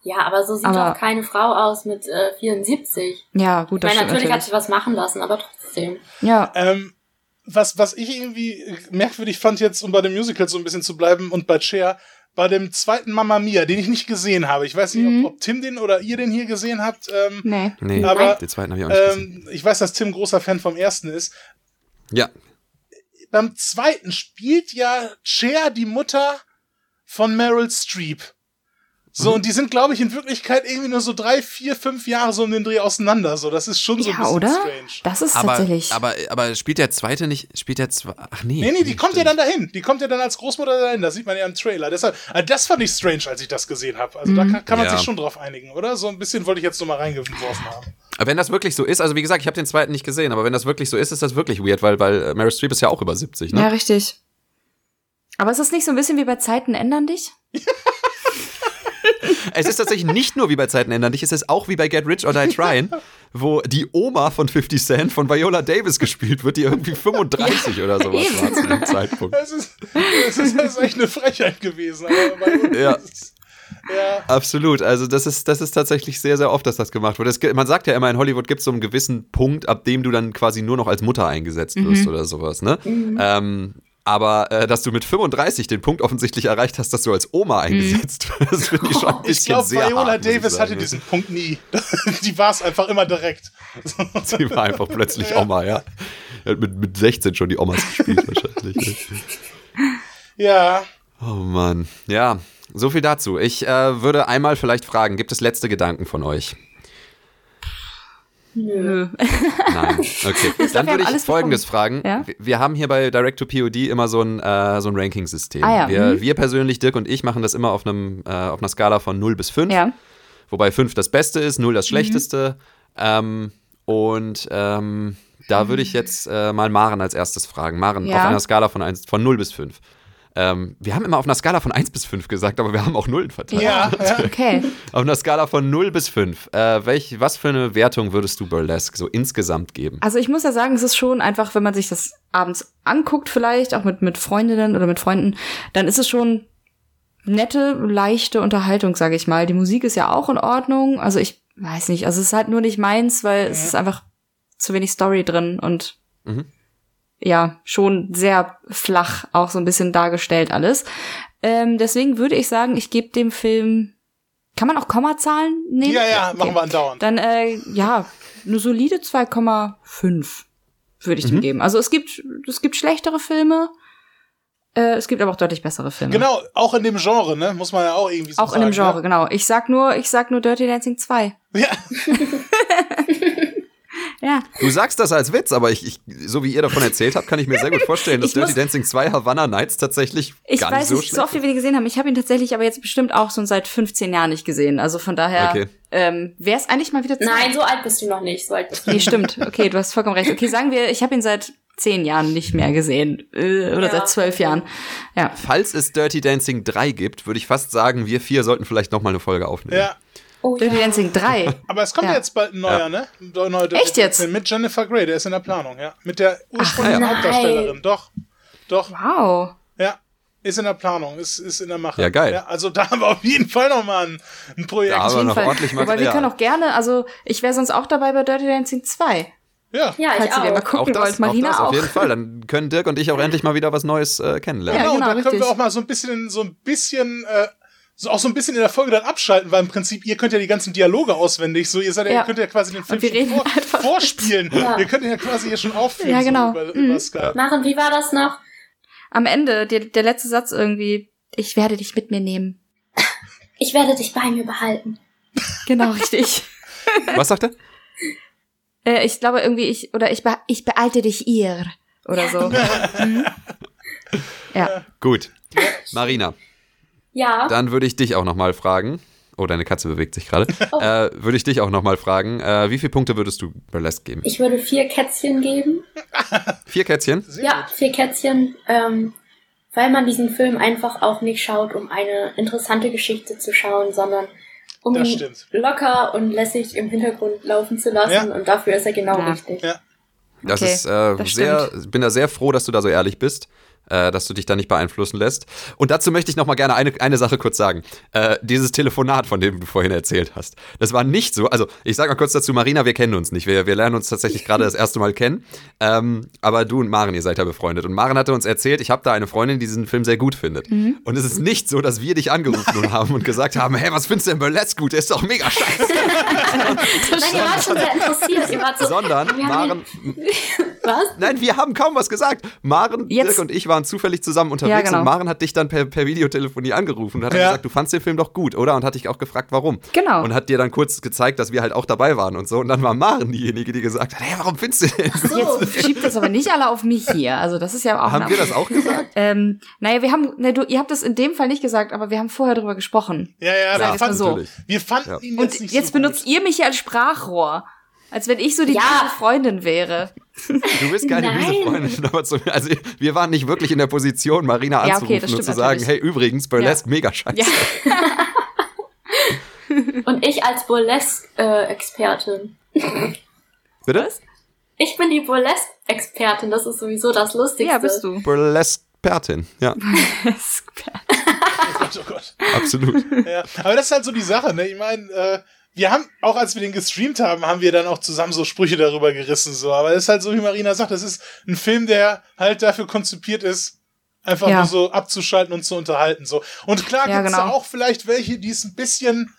Ja, aber so sieht Aber- doch keine Frau aus mit äh, 74. Ja, gut, Ich das meine, stimmt natürlich hat natürlich. sie was machen lassen, aber trotzdem. Ja, Ähm, was, was ich irgendwie merkwürdig fand jetzt, um bei dem Musical so ein bisschen zu bleiben und bei Cher, bei dem zweiten Mamma Mia, den ich nicht gesehen habe. Ich weiß nicht, Mhm. ob, ob Tim den oder ihr den hier gesehen habt. Ähm, nee. Nee, Aber, den zweiten habe ich auch nicht gesehen. ähm, ich weiß, dass Tim großer Fan vom ersten ist. Ja, Beim zweiten spielt ja Cher die Mutter von Meryl Streep. So, und die sind, glaube ich, in Wirklichkeit irgendwie nur so drei, vier, fünf Jahre so um den Dreh auseinander. So, das ist schon so ein Ja, bisschen oder? strange. Das ist aber, tatsächlich. aber, aber spielt der zweite nicht, spielt der zwei, ach nee. Nee, nee, die kommt ja stimmt. dann dahin. Die kommt ja dann als Großmutter dahin. Das sieht man ja im Trailer. Deshalb, also das fand ich strange, als ich das gesehen habe. Also da kann, kann man Ja. sich schon drauf einigen, oder? So ein bisschen wollte ich jetzt nur mal reingeworfen haben. Aber wenn das wirklich so ist, also wie gesagt, ich habe den zweiten nicht gesehen, aber wenn das wirklich so ist, ist das wirklich weird, weil, weil äh, Meryl Streep ist ja auch über 70, ne? Ja, richtig. Aber ist das nicht so ein bisschen wie bei Zeiten ändern dich? Es ist tatsächlich nicht nur wie bei Zeiten ändern dich, es ist auch wie bei Get Rich or Die Tryin', wo die Oma von 50 Cent von Viola Davis gespielt wird, die irgendwie 35 oder sowas eben. war zu dem Zeitpunkt. Das ist, das ist, das ist echt eine Frechheit gewesen. Aber Ja. ja. Absolut, also das ist, das ist tatsächlich sehr, sehr oft, dass das gemacht wird. Gibt- man sagt ja immer, in Hollywood gibt es so einen gewissen Punkt, ab dem du dann quasi nur noch als Mutter eingesetzt wirst oder sowas, ne? Ähm, aber äh, dass du mit 35 den Punkt offensichtlich erreicht hast, dass du als Oma eingesetzt wirst, das finde ich schon ein bisschen Ich glaube, sehr Viola hart, Davis hatte diesen Punkt nie. Die war es einfach immer direkt. Die war einfach plötzlich Oma, ja. Er hat mit, mit 16 schon die Omas gespielt wahrscheinlich. Ja. Oh Mann. Ja, so viel dazu. Ich äh, würde einmal vielleicht fragen, gibt es letzte Gedanken von euch? Nö. Nein. Okay. Dann würde ich alles Folgendes bekommen. fragen. Ja? Wir- haben hier bei Direct to POD immer so ein, äh, so ein Ranking-System. Ah ja, wir, mhm. wir persönlich, Dirk und ich, machen das immer auf, einem, äh, auf einer Skala von 0 bis 5. Ja. Wobei 5 das Beste ist, 0 das Mhm. Schlechteste. Ähm, und ähm, da würde ich jetzt äh, mal Maren als erstes fragen. Maren, Ja. auf einer Skala von, 1, von 0 bis 5. Ähm, wir haben immer auf einer Skala von 1 bis 5 gesagt, aber wir haben auch Nullen verteilt. Ja. ja. Okay. Auf einer Skala von 0 bis 5. Äh, welch, was für eine Wertung würdest du Burlesque so insgesamt geben? Also ich muss ja sagen, es ist schon einfach, wenn man sich das abends anguckt, vielleicht auch mit, mit Freundinnen oder mit Freunden, dann ist es schon nette, leichte Unterhaltung, sage ich mal. Die Musik ist ja auch in Ordnung. Also ich weiß nicht, also es ist halt nur nicht meins, weil es ist einfach zu wenig Story drin und Mhm. Ja, schon sehr flach auch so ein bisschen dargestellt alles. Ähm, deswegen würde ich sagen, ich gebe dem Film, kann man auch Kommazahlen nehmen? Ja, ja, Okay. machen wir andauernd. Dann, äh, ja, eine solide 2,5 würde ich Mhm. dem geben. Also es gibt, es gibt schlechtere Filme, äh, es gibt aber auch deutlich bessere Filme. Genau, auch in dem Genre, ne? Muss man ja auch irgendwie so Auch in dem sagen, Genre, genau. Ich sag nur, ich sag nur Dirty Dancing 2. Ne? Ja. Ja. Du sagst das als Witz, aber ich, ich, so wie ihr davon erzählt habt, kann ich mir sehr gut vorstellen, dass Ich muss- Dirty Dancing 2 Havana Nights tatsächlich Ich gar weiß nicht so nicht, so schlecht oft wie wir die gesehen haben. Ich habe ihn tatsächlich aber jetzt bestimmt auch schon seit 15 Jahren nicht gesehen. Also von daher Okay. ähm, wäre es eigentlich mal wieder Zeit. Nein, so alt bist du noch nicht. So alt bist du Nee, nicht. stimmt. Okay, du hast vollkommen recht. Okay, sagen wir, ich habe ihn seit zehn Jahren nicht mehr gesehen. Äh, oder Ja. seit zwölf Jahren. Ja. Falls es Dirty Dancing 3 gibt, würde ich fast sagen, wir vier sollten vielleicht nochmal eine Folge aufnehmen. ja. Oh, Dirty ja. Dancing 3. Aber es kommt Ja. jetzt bald ein neuer, Ja. ne? Ein neuer Echt jetzt? Mit Jennifer Grey, der ist in der Planung, ja. Mit der ursprünglichen Ach, nein. Hauptdarstellerin, doch. Doch, Wow. ja. Ist in der Planung, ist, ist in der Mache. Ja, geil. Ja, also da haben wir auf jeden Fall noch mal ein, ein Projekt. Da haben Auf wir jeden noch Fall. ordentlich Aber wir können auch gerne, also ich wäre sonst auch dabei bei Dirty Dancing 2. ja. Ja, Falls ich ihr den mal auch. gucken Auch wollt. das, Marina auch das auch. auf jeden Fall. Dann können Dirk und ich auch endlich mal wieder was Neues äh, kennenlernen. Ja, Genau, genau, und da können wir richtig. auch mal so ein bisschen, so ein bisschen, äh, so auch so ein bisschen in der Folge dann abschalten, weil im Prinzip ihr könnt ja die ganzen Dialoge auswendig, so ihr seid ja, Ja. ihr könnt ja quasi den Film schon vor, vorspielen. Ja. Ihr könnt ihn ja quasi hier schon aufführen. Ja, genau. So über, Mhm. über. Maren, wie war das noch? Am Ende, der, der letzte Satz irgendwie, ich werde dich mit mir nehmen. Ich werde dich bei mir behalten. Genau, richtig. Was sagt er? Äh, ich glaube irgendwie, ich, oder ich, be ich bealte dich ihr. Oder so. Mhm. Ja. Gut. Marina, Ja, dann würde ich dich auch nochmal fragen. Oh, deine Katze bewegt sich gerade. Oh. Äh, würde ich dich auch nochmal fragen, äh, wie viele Punkte würdest du Burlesque geben? ich würde vier Kätzchen geben. Vier Kätzchen? Sehr ja, gut. vier Kätzchen, ähm, weil man diesen Film einfach auch nicht schaut, um eine interessante Geschichte zu schauen, sondern um ihn locker und lässig im Hintergrund laufen zu lassen. Ja. Und dafür ist er genau Ja. richtig. Ja. Das Okay, ist äh, das sehr, bin da sehr froh, dass du da so ehrlich bist. Äh, dass du dich da nicht beeinflussen lässt. Und dazu möchte ich noch mal gerne eine, eine Sache kurz sagen. Äh, dieses Telefonat, von dem du vorhin erzählt hast, das war nicht so. Also, ich sage mal kurz dazu, Marina, wir kennen uns nicht. Wir, wir lernen uns tatsächlich gerade das erste Mal kennen. Ähm, aber du und Maren, ihr seid ja befreundet. Und Maren hatte uns erzählt, ich habe da eine Freundin, die diesen Film sehr gut findet. Mhm. Und es ist nicht so, dass wir dich angerufen haben und gesagt haben: Hey, was findest du denn Burlesque gut? Der ist doch mega scheiße. Nein, ihr wart schon sehr interessiert. Ihr wart so, Sondern Maren, was? Nein, wir haben kaum was gesagt. Maren, Dirk und ich waren zufällig zusammen unterwegs Ja, genau. und Maren hat dich dann per, per Videotelefonie angerufen und hat Ja. gesagt, du fandst den Film doch gut, oder? Und hat dich auch gefragt, warum. Genau. Und hat dir dann kurz gezeigt, dass wir halt auch dabei waren und so. Und dann war Maren diejenige, die gesagt hat, hey, warum findest du den? So. Jetzt schiebt das aber nicht alle auf mich hier. Also das ist ja auch Haben wir das auch gesagt? Ähm, naja, wir haben, ne, du, ihr habt das in dem Fall nicht gesagt, aber wir haben vorher drüber gesprochen. Ja, ja, Sag wir, es mal fanden, so. Natürlich. wir fanden Ja. ihn Und jetzt jetzt, nicht so benutzt gut. ihr mich hier als Sprachrohr. Als wenn ich so die Ja. Freundin wäre. Du bist keine böse Freundin, aber zum, also wir waren nicht wirklich in der Position, Marina Ja, okay, anzurufen das und zu stimmt sagen, natürlich. hey, übrigens, Burlesque, mega scheiße. Ja. Und ich als Burlesque-Expertin. Bitte? ich bin die Burlesque-Expertin. Das ist sowieso das Lustigste. Ja, bist du. Burlesque-Pertin, ja, Oh Gott, oh Gott. absolut. Ja, aber das ist halt so die Sache, ne? Ich meine, äh, wir haben, auch als wir den gestreamt haben, haben wir dann auch zusammen so Sprüche darüber gerissen, so. Aber es ist halt so, wie Marina sagt, das ist ein Film, der halt dafür konzipiert ist, einfach Ja. nur so abzuschalten und zu unterhalten, so. Und klar Ja, gibt's genau. da auch vielleicht welche, die es ein bisschen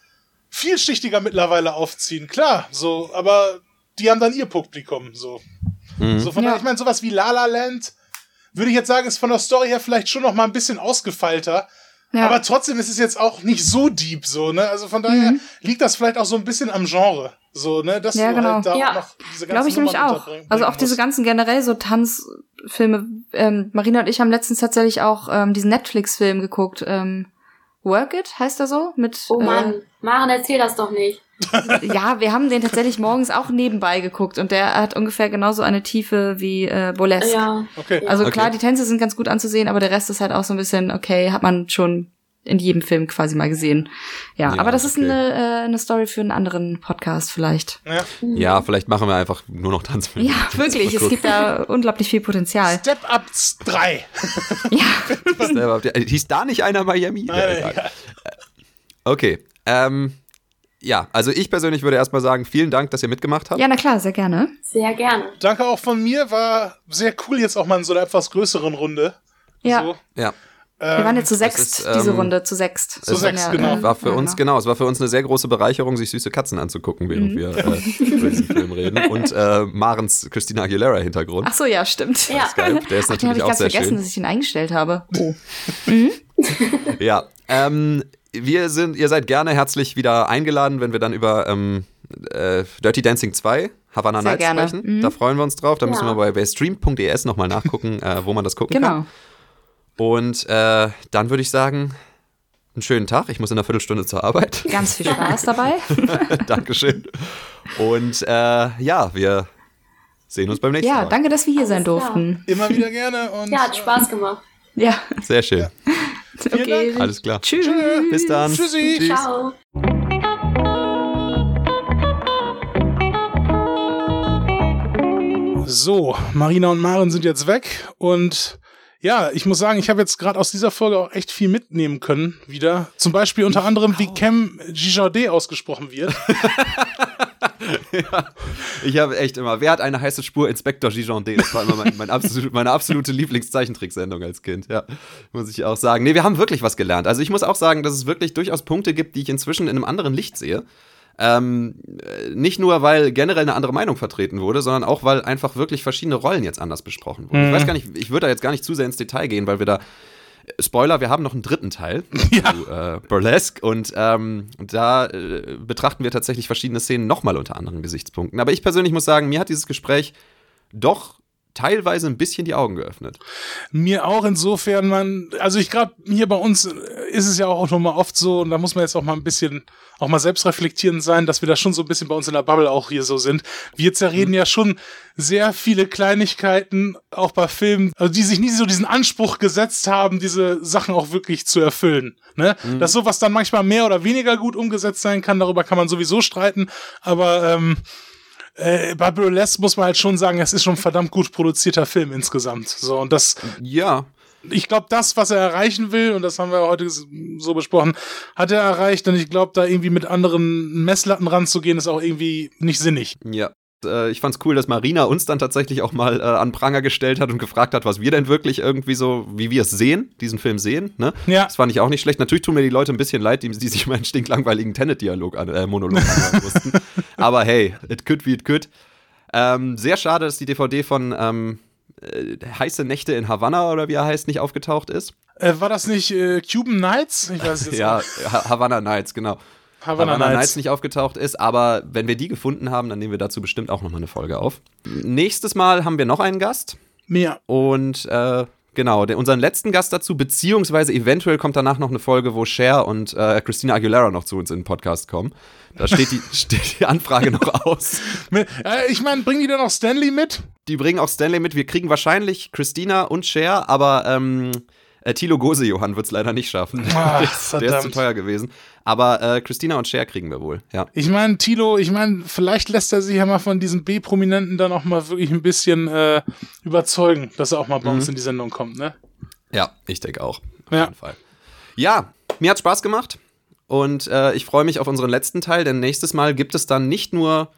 vielschichtiger mittlerweile aufziehen, klar, so, aber die haben dann ihr Publikum, so. Mhm. So von Ja. daher, ich meine, sowas wie La La Land, würde ich jetzt sagen, ist von der Story her vielleicht schon noch mal ein bisschen ausgefeilter. Ja. Aber trotzdem ist es jetzt auch nicht so deep, so, ne? Also von daher Mhm. liegt das vielleicht auch so ein bisschen am Genre. So, ne? Dass Ja, du genau. halt da Ja. auch noch diese ganzen Glaube ich nämlich auch. unterbringen Also auch diese ganzen generell so Tanzfilme. Ähm, Marina und ich haben letztens tatsächlich auch ähm, diesen Netflix-Film geguckt. Ähm, Work It heißt er so? Mit, Oh Mann, Maren, erzähl das doch nicht. Äh, ja, wir haben den tatsächlich morgens auch nebenbei geguckt und der hat ungefähr genauso eine Tiefe wie äh, Burlesque. Ja. Okay. Also Okay. klar, die Tänze sind ganz gut anzusehen, aber der Rest ist halt auch so ein bisschen, okay, hat man schon in jedem Film quasi mal gesehen. Ja, Ja, aber das ist okay. eine, äh, eine Story für einen anderen Podcast vielleicht. Ja. Ja, vielleicht machen wir einfach nur noch Tanzfilme. Ja, wirklich, es gibt da unglaublich viel Potenzial. Step Up 3. Ja, Selber- der- Hieß da nicht einer Miami? Ja, Nein, egal. egal. Okay. Ähm, ja, also ich persönlich würde erstmal sagen, vielen Dank, dass ihr mitgemacht habt. ja, na klar, sehr gerne. Sehr gerne. Danke auch von mir, war sehr cool jetzt auch mal in so einer etwas größeren Runde. Ja, So, Ja. wir waren ähm, jetzt zu sechst, ist, diese ähm, Runde, zu sechst. zu sechst, genau. äh, War für ja, uns, genau, es war für uns eine sehr große Bereicherung, sich süße Katzen anzugucken, während wir äh, über diesen Film reden. Und äh, Marens Christina Aguilera-Hintergrund. Ach so, ja, stimmt. Ja. Skype, der ist Ach, den habe natürlich ich auch ganz sehr vergessen, schön. dass ich ihn eingestellt habe. Oh. Ja, ähm, wir sind, ihr seid gerne herzlich wieder eingeladen, wenn wir dann über ähm, äh, Dirty Dancing 2 Havana Sehr Nights gerne. sprechen. Mhm. Da freuen wir uns drauf. Da müssen Ja. wir bei, bei stream.es nochmal nachgucken, äh, wo man das gucken Genau. kann. Und äh, dann würde ich sagen, einen schönen Tag. Ich muss in einer Viertelstunde zur Arbeit. Ganz viel Spaß dabei. Dankeschön. Und äh, ja, wir sehen uns beim nächsten Ja, Mal. danke, dass wir hier sein Alles klar. durften. immer wieder gerne und Ja, hat Spaß gemacht. Ja, Sehr schön. Okay. Dank. Alles klar. Tschüss. Bis dann. Tschüssi. Tschüss. Ciao. So, Marina und Maren sind jetzt weg und Ja, ich muss sagen, ich habe jetzt gerade aus dieser Folge auch echt viel mitnehmen können wieder. Zum Beispiel unter anderem, wie Cam Gijardet ausgesprochen wird. ja, ich habe echt immer, wer hat eine heiße Spur? Inspektor Gijondet. Das war immer mein, mein absolut, meine absolute Lieblingszeichentricksendung als Kind, ja. Muss ich auch sagen. Nee, wir haben wirklich was gelernt. Also ich muss auch sagen, dass es wirklich durchaus Punkte gibt, die ich inzwischen in einem anderen Licht sehe. Ähm, nicht nur, weil generell eine andere Meinung vertreten wurde, sondern auch, weil einfach wirklich verschiedene Rollen jetzt anders besprochen wurden. Mhm. Ich weiß gar nicht, ich würde da jetzt gar nicht zu sehr ins Detail gehen, weil wir da Spoiler, wir haben noch einen dritten Teil ja. zu äh, Burlesque und ähm, da äh, betrachten wir tatsächlich verschiedene Szenen nochmal unter anderen Gesichtspunkten. Aber ich persönlich muss sagen, mir hat dieses Gespräch doch teilweise ein bisschen die Augen geöffnet. Mir auch insofern, man, also ich glaube, hier bei uns ist es ja auch noch mal oft so, und da muss man jetzt auch mal ein bisschen, auch mal selbstreflektierend sein, dass wir da schon so ein bisschen bei uns in der Bubble auch hier so sind. Wir zerreden mhm. ja schon sehr viele Kleinigkeiten, auch bei Filmen, also die sich nie so diesen Anspruch gesetzt haben, diese Sachen auch wirklich zu erfüllen. Ne? Mhm. Dass sowas dann manchmal mehr oder weniger gut umgesetzt sein kann, darüber kann man sowieso streiten, aber ähm, äh, bei Burlesque muss man halt schon sagen, es ist schon ein verdammt gut produzierter Film insgesamt. So, und das. Ja. Ich glaube, das, was er erreichen will, und das haben wir heute so besprochen, hat er erreicht. Und ich glaube, da irgendwie mit anderen Messlatten ranzugehen, ist auch irgendwie nicht sinnig. Ja, äh, ich fand's cool, dass Marina uns dann tatsächlich auch mal äh, an Pranger gestellt hat und gefragt hat, was wir denn wirklich irgendwie so, wie wir es sehen, diesen Film sehen. Ne? Ja. Das fand ich auch nicht schlecht. Natürlich tun mir die Leute ein bisschen leid, die, die sich meinen stinklangweiligen Tenet-Dialog an, äh, Monolog anhören mussten. Aber hey, it could be it could. Ähm, sehr schade, dass die DVD von ähm, äh, Heiße Nächte in Havanna oder wie er heißt, nicht aufgetaucht ist. Äh, war das nicht äh, Cuban Nights? Ich weiß jetzt ja, ha Havana Nights, genau. Havana, Havana Nights. Nights nicht aufgetaucht ist, aber wenn wir die gefunden haben, dann nehmen wir dazu bestimmt auch nochmal eine Folge auf. Nächstes Mal haben wir noch einen Gast. Mehr. Und äh, genau, den, unseren letzten Gast dazu, beziehungsweise eventuell kommt danach noch eine Folge, wo Cher und äh, Christina Aguilera noch zu uns in den Podcast kommen. Da steht die, steht die Anfrage noch aus. Äh, ich meine, bringen die dann auch Stanley mit? Die bringen auch Stanley mit. Wir kriegen wahrscheinlich Christina und Cher, aber ähm, äh, Thilo Gose-Johann wird es leider nicht schaffen. Ach, der ist zu teuer gewesen. Aber äh, Christina und Cher kriegen wir wohl, ja. Ich meine, Thilo, ich meine, vielleicht lässt er sich ja mal von diesen B-Prominenten dann auch mal wirklich ein bisschen äh, überzeugen, dass er auch mal bei mhm. uns in die Sendung kommt, ne? Ja, ich denke auch. Auf ja. jeden Fall. Ja, mir hat Spaß gemacht. Und äh, ich freue mich auf unseren letzten Teil, denn nächstes Mal gibt es dann nicht nur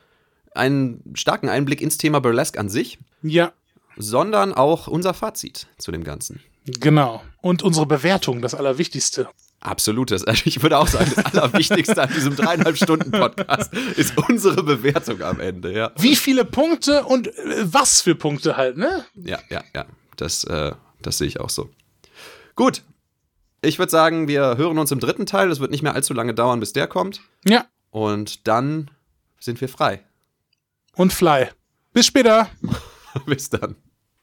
einen starken Einblick ins Thema Burlesque an sich, ja. sondern auch unser Fazit zu dem Ganzen. Genau. Und unsere Bewertung, das Allerwichtigste. Absolutes. Also ich würde auch sagen, das Allerwichtigste an diesem dreieinhalb Stunden Podcast ist unsere Bewertung am Ende, ja. Wie viele Punkte und äh, was für Punkte halt, ne? Ja, ja, ja. Das, äh, das sehe ich auch so. Gut. Ich würde sagen, wir hören uns im dritten Teil. Es wird nicht mehr allzu lange dauern, bis der kommt. Ja. Und dann sind wir frei. Und fly. Bis später. bis dann.